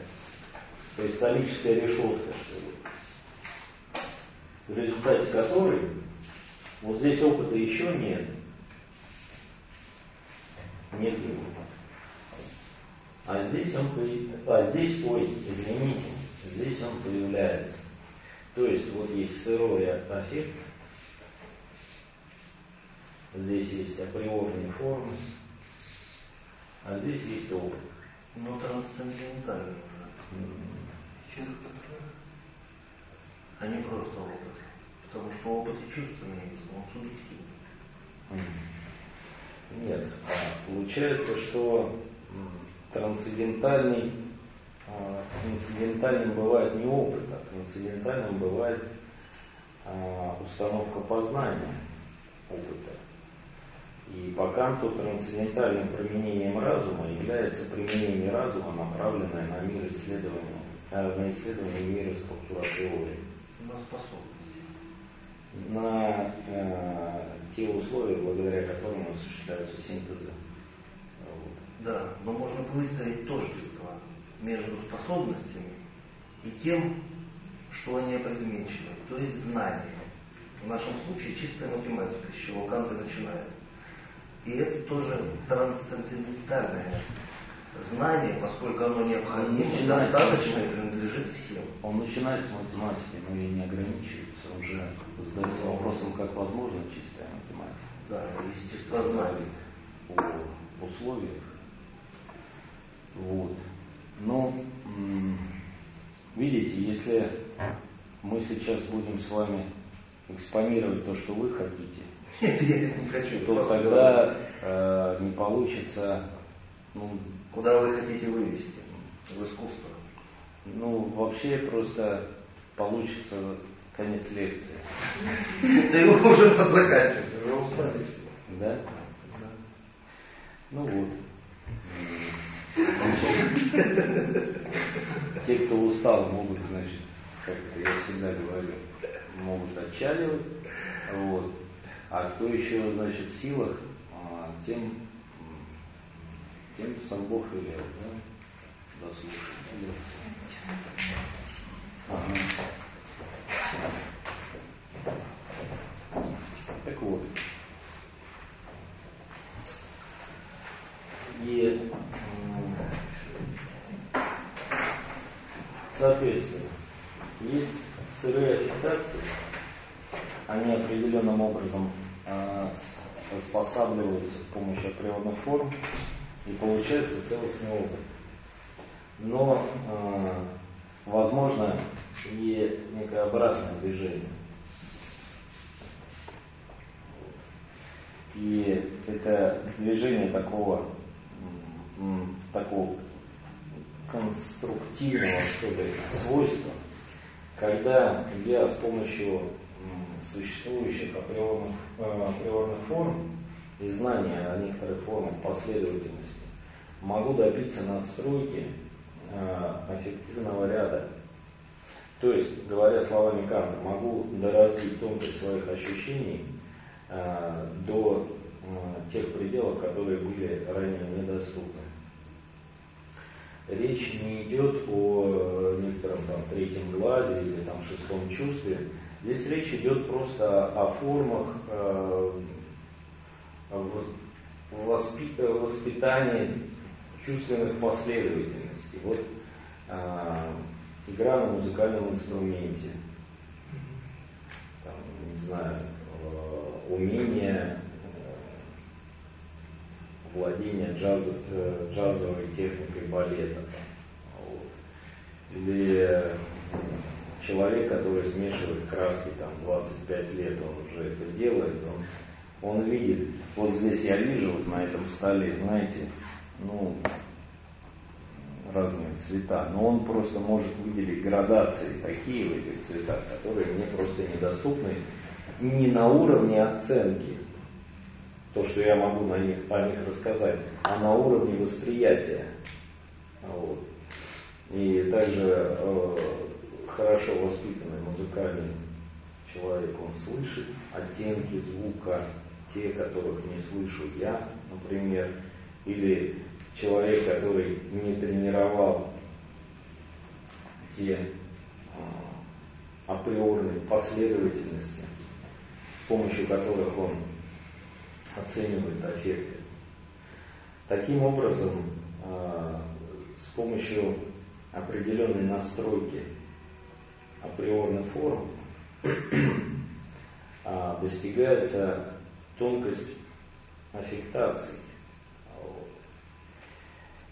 кристаллическая решетка, что ли в результате которой вот здесь опыта еще нет. Нет его. А здесь он а здесь, ой, извините, здесь он появляется. То есть вот есть сырой аффект, здесь есть априорные формы, а здесь есть опыт. Но трансцендентальный уже. Тех, а не просто опыт. Потому что опыт и чувственный, он субъективный. Нет. А получается, что трансцендентальный, а, трансцендентальным бывает не опыт, а трансцендентальным бывает установка познания опыта. И по Канту трансцендентальным применением разума является применение разума, направленное на мир исследования, э, на исследование мира структура теории. На способности. На э, те условия, благодаря которым осуществляются синтезы. Вот. Да, но можно выставить тождество между способностями и тем, что они определенчивы, то есть знанием. В нашем случае чистая математика, с чего Канты начинает. И это тоже трансцендентальное знание, поскольку оно необходимо, достаточно и принадлежит всем. Он начинает с математики, но и не ограничивается. Он же задается вопросом, как возможно чистая математика. Да, естествознание. О условиях. Вот. Но, видите, если мы сейчас будем с вами экспонировать то, что вы хотите, нет, я не хочу. То тогда э, не получится. Ну, Куда вы хотите вывести? В искусство? Ну, вообще просто получится конец лекции. Да его уже подзаканчивать, уже устали все. Да? Ну вот. Те, кто устал, могут, значит, как я всегда говорю, могут отчаливать. Вот. А кто еще, значит, в силах, а, тем, тем сам Бог велел, да, дослушать. Так вот. И, соответственно, есть сырые аффектации, они определенным образом э, спосабливаются с помощью природных форм, и получается целостный опыт. Но э, возможно и некое обратное движение. И это движение такого, такого конструктивного, что ли, свойства, когда я с помощью существующих априорных, э, априорных форм и знания о некоторых формах последовательности могу добиться надстройки э, аффективного ряда. То есть, говоря словами Канта, могу доразвить тонкость своих ощущений э, до тех пределов, которые были ранее недоступны. Речь не идет о некотором там третьем глазе или там шестом чувстве, Здесь речь идет просто о формах э, воспитания чувственных последовательностей. Вот э, игра на музыкальном инструменте, там, не знаю, э, умение владения джаз, джазовой техникой балета. Вот. Или человек, который смешивает краски там 25 лет, он уже это делает, он, он видит, вот здесь я вижу вот на этом столе, знаете, ну, разные цвета, но он просто может выделить градации такие в этих цветах, которые мне просто недоступны не на уровне оценки, то, что я могу на них, о них рассказать, а на уровне восприятия. Вот. И также э, хорошо воспитанный музыкальный человек, он слышит оттенки звука, те, которых не слышу я, например, или человек, который не тренировал те а, априорные последовательности, с помощью которых он оценивает эффекты. Таким образом, а, с помощью определенной настройки априорных форм а, достигается тонкость аффектации.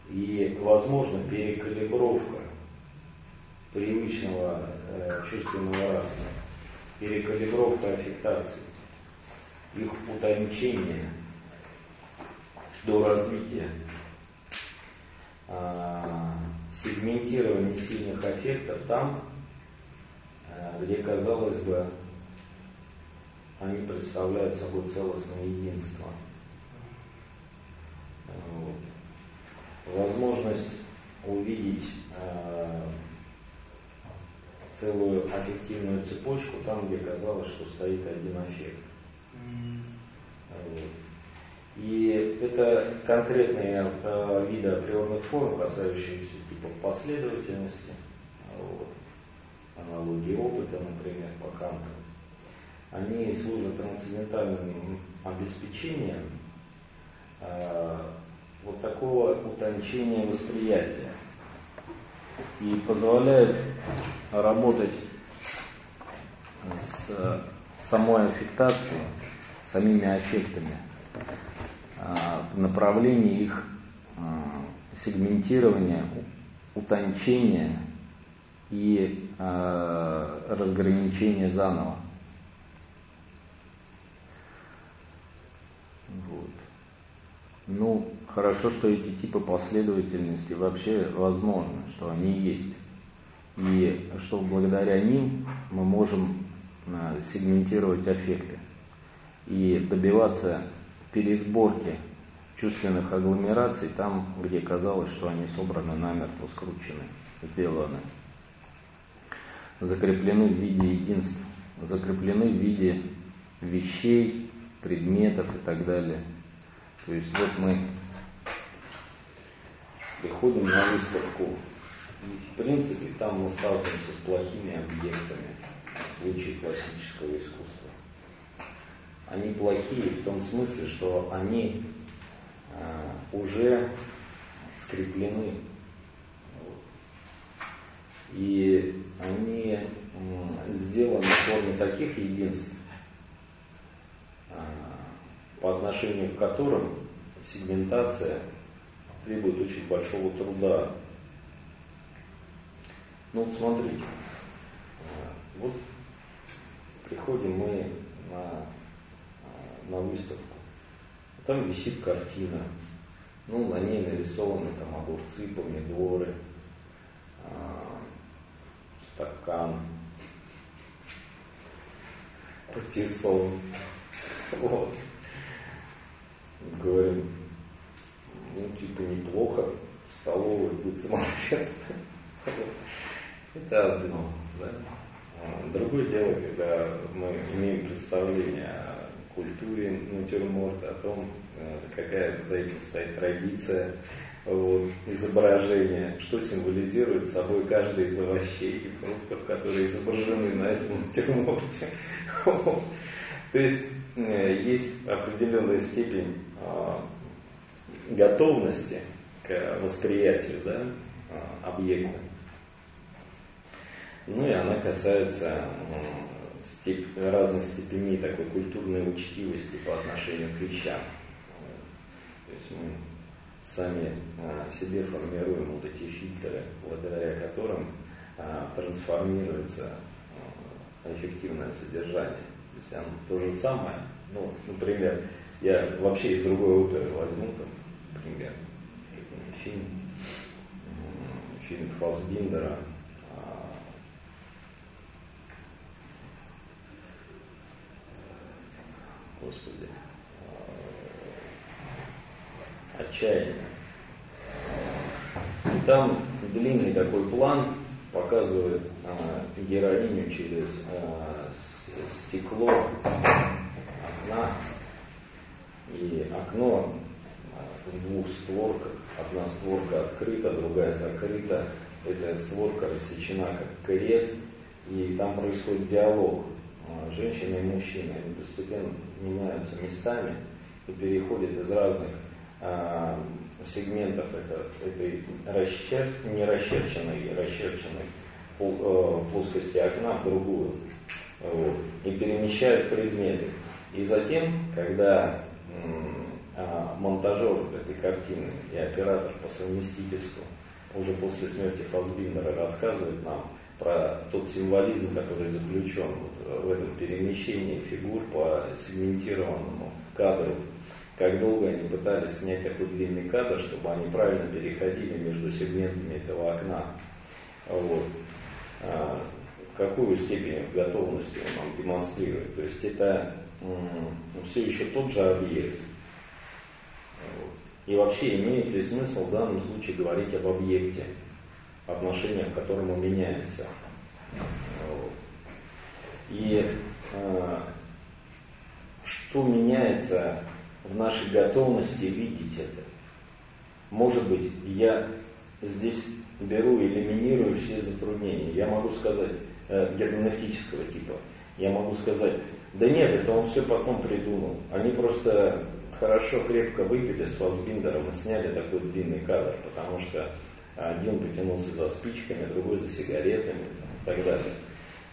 И возможно перекалибровка привычного э, чувственного раста, перекалибровка аффектаций, их утончение до развития, э, сегментирование сильных аффектов там, где, казалось бы, они представляют собой целостное единство. Вот. Возможность увидеть э, целую аффективную цепочку там, где казалось, что стоит один эффект. Вот. И это конкретные э, виды априорных форм, касающиеся типа последовательности, вот. Аналогии опыта, например, по Канту. Они служат трансцендентальным обеспечением э, вот такого утончения восприятия и позволяет работать с самой аффектацией, самими аффектами а, в направлении их а, сегментирования, утончения и а, разграничения заново. Вот. Ну, хорошо, что эти типы последовательности вообще возможны, что они есть. И что благодаря ним мы можем э, сегментировать аффекты и добиваться пересборки чувственных агломераций там, где казалось, что они собраны намертво, скручены, сделаны, закреплены в виде единств, закреплены в виде вещей, предметов и так далее. То есть вот мы приходим на выставку, в принципе там мы сталкиваемся с плохими объектами в случае классического искусства. Они плохие в том смысле, что они э, уже скреплены. И они сделаны в форме таких единств, э, по отношению к которым сегментация требует очень большого труда. Ну вот смотрите, вот приходим мы на, на выставку, там висит картина, ну на ней нарисованы там огурцы, помидоры, стакан, патиссон. Вот говорим, ну, типа, неплохо, в столовой будет самообщаться. Это одно, да. Другое дело, когда мы имеем представление о культуре натюрморта, о том, э, какая за этим стоит традиция, вот, изображение, что символизирует собой каждый из овощей и фруктов, которые изображены на этом натюрморте. То есть э, есть определенная степень а, готовности к восприятию да, а, объекта. Ну и она касается степ, разных степеней такой культурной учтивости по отношению к вещам. То есть мы сами а, себе формируем вот эти фильтры, благодаря которым трансформируется эффективное содержание. То есть оно то же самое, ну, например, я вообще из другой оперы возьму, там, например, фильм, фильм Фасбиндера а, Господи, а, отчаяние. И там длинный такой план показывает а, героиню через а, стекло окна и окно в двух створках. Одна створка открыта, другая закрыта. Эта створка рассечена как крест, и там происходит диалог а, женщины и мужчины. Они постепенно меняются местами и переходят из разных а, сегментов это, этой расчер, не расчерченной, расчерченной э, плоскости окна в другую. Вот, и перемещают предметы. И затем, когда а, монтажер этой картины и оператор по совместительству уже после смерти Фасбиндера рассказывает нам про тот символизм, который заключен вот в этом перемещении фигур по сегментированному кадру. Как долго они пытались снять такой длинный кадр, чтобы они правильно переходили между сегментами этого окна. Вот. А, какую степень готовности он нам демонстрирует. То есть это все еще тот же объект. И вообще имеет ли смысл в данном случае говорить об объекте? отношение к которому меняется. И э, что меняется в нашей готовности видеть это? Может быть, я здесь беру элиминирую все затруднения. Я могу сказать, э, герменевтического типа, я могу сказать, да нет, это он все потом придумал. Они просто хорошо, крепко выпили с Фасбиндером и сняли такой длинный кадр, потому что один потянулся за спичками, другой за сигаретами и так далее.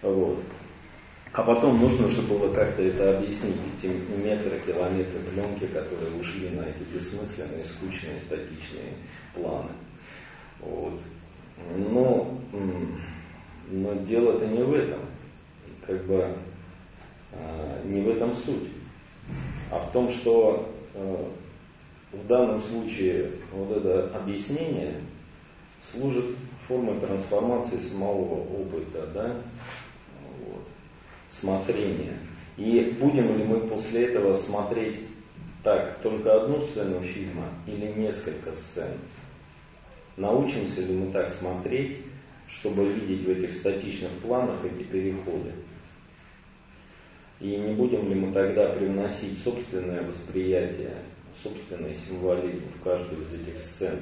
Вот. А потом нужно же было как-то это объяснить, эти метры, километры пленки, которые ушли на эти бессмысленные, скучные, статичные планы. Вот. Но, но дело-то не в этом. Как бы а, не в этом суть. А в том, что а, в данном случае вот это объяснение служит формой трансформации самого опыта, да, смотрения. И будем ли мы после этого смотреть так только одну сцену фильма или несколько сцен? Научимся ли мы так смотреть, чтобы видеть в этих статичных планах эти переходы? И не будем ли мы тогда привносить собственное восприятие, собственный символизм в каждую из этих сцен?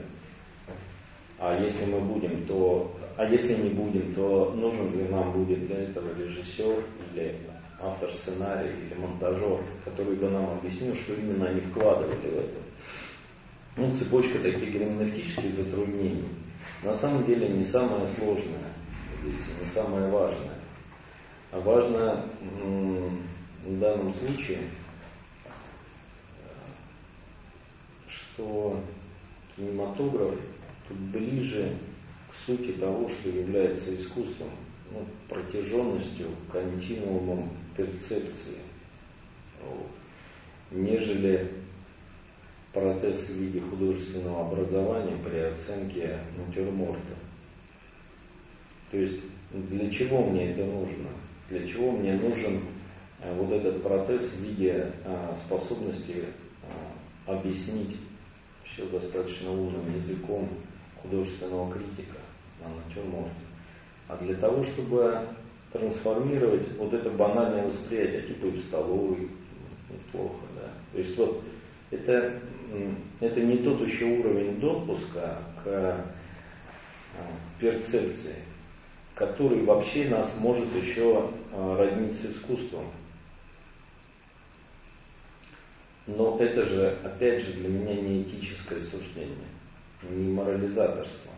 А если мы будем, то, а если не будем, то нужен ли нам будет для этого режиссер или автор сценария или монтажер, который бы нам объяснил, что именно они вкладывали в это. Ну, цепочка таких герменевтических затруднений. На самом деле не самое сложное здесь, не самое важное. А важно в данном случае, что кинематограф тут ближе к сути того, что является искусством, ну, протяженностью, континуумом перцепции, вот, нежели протез в виде художественного образования при оценке натюрморта. То есть для чего мне это нужно? Для чего мне нужен э, вот этот протез в виде а, способности а, объяснить все достаточно умным языком художественного критика на натюрморте, а для того, чтобы трансформировать вот это банальное восприятие, типа в столовой, неплохо, да. То есть вот это, это не тот еще уровень допуска к а, перцепции, который вообще нас может еще а, роднить с искусством. Но это же, опять же, для меня не этическое суждение не морализаторство,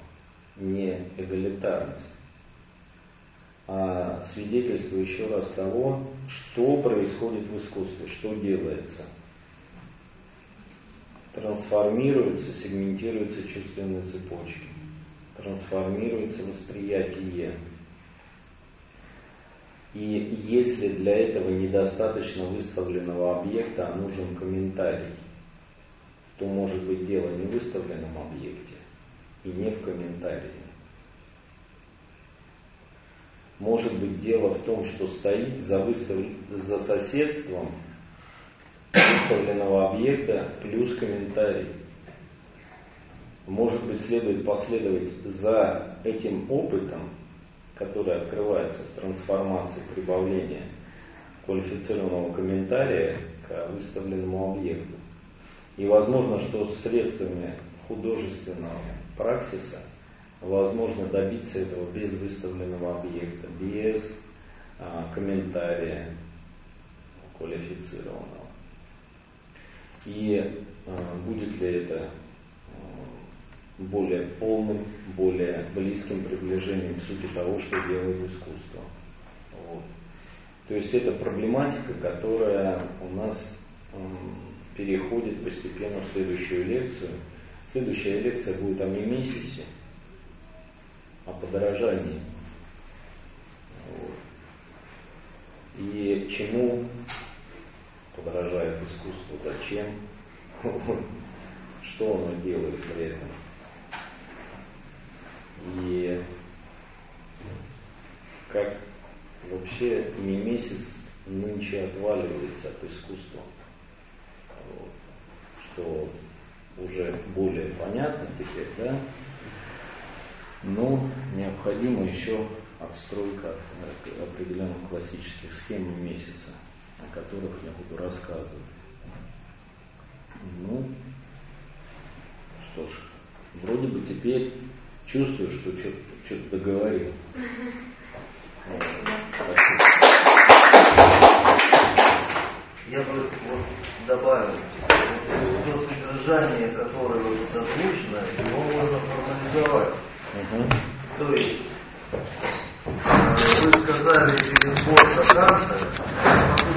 не эгалитарность, свидетельство еще раз того, что происходит в искусстве, что делается. Трансформируются, сегментируются чувственные цепочки, трансформируется восприятие. И если для этого недостаточно выставленного объекта, а нужен комментарий – то может быть дело не в выставленном объекте и не в комментарии. Может быть дело в том, что стоит за, выстав... за соседством выставленного объекта плюс комментарий. Может быть следует последовать за этим опытом, который открывается в трансформации прибавления квалифицированного комментария к выставленному объекту. И возможно, что средствами художественного практиса возможно добиться этого без выставленного объекта, без а, комментария квалифицированного. И а, будет ли это а, более полным, более близким приближением к сути того, что делает искусство. Вот. То есть это проблематика, которая у нас переходит постепенно в следующую лекцию. Следующая лекция будет о мимесисе, о подорожании. Вот. И чему подражает искусство, зачем, что оно делает при этом. И как вообще не месяц нынче отваливается от искусства. Вот. Что уже более понятно теперь, да? Но необходима еще отстройка определенных классических схем месяца, о которых я буду рассказывать. Ну, что ж, вроде бы теперь чувствую, что что-то договорил. Я бы вот добавил, вот то содержание, которое вот озвучено, его можно формализовать. Угу. То есть, э, вы сказали через Борта Канта,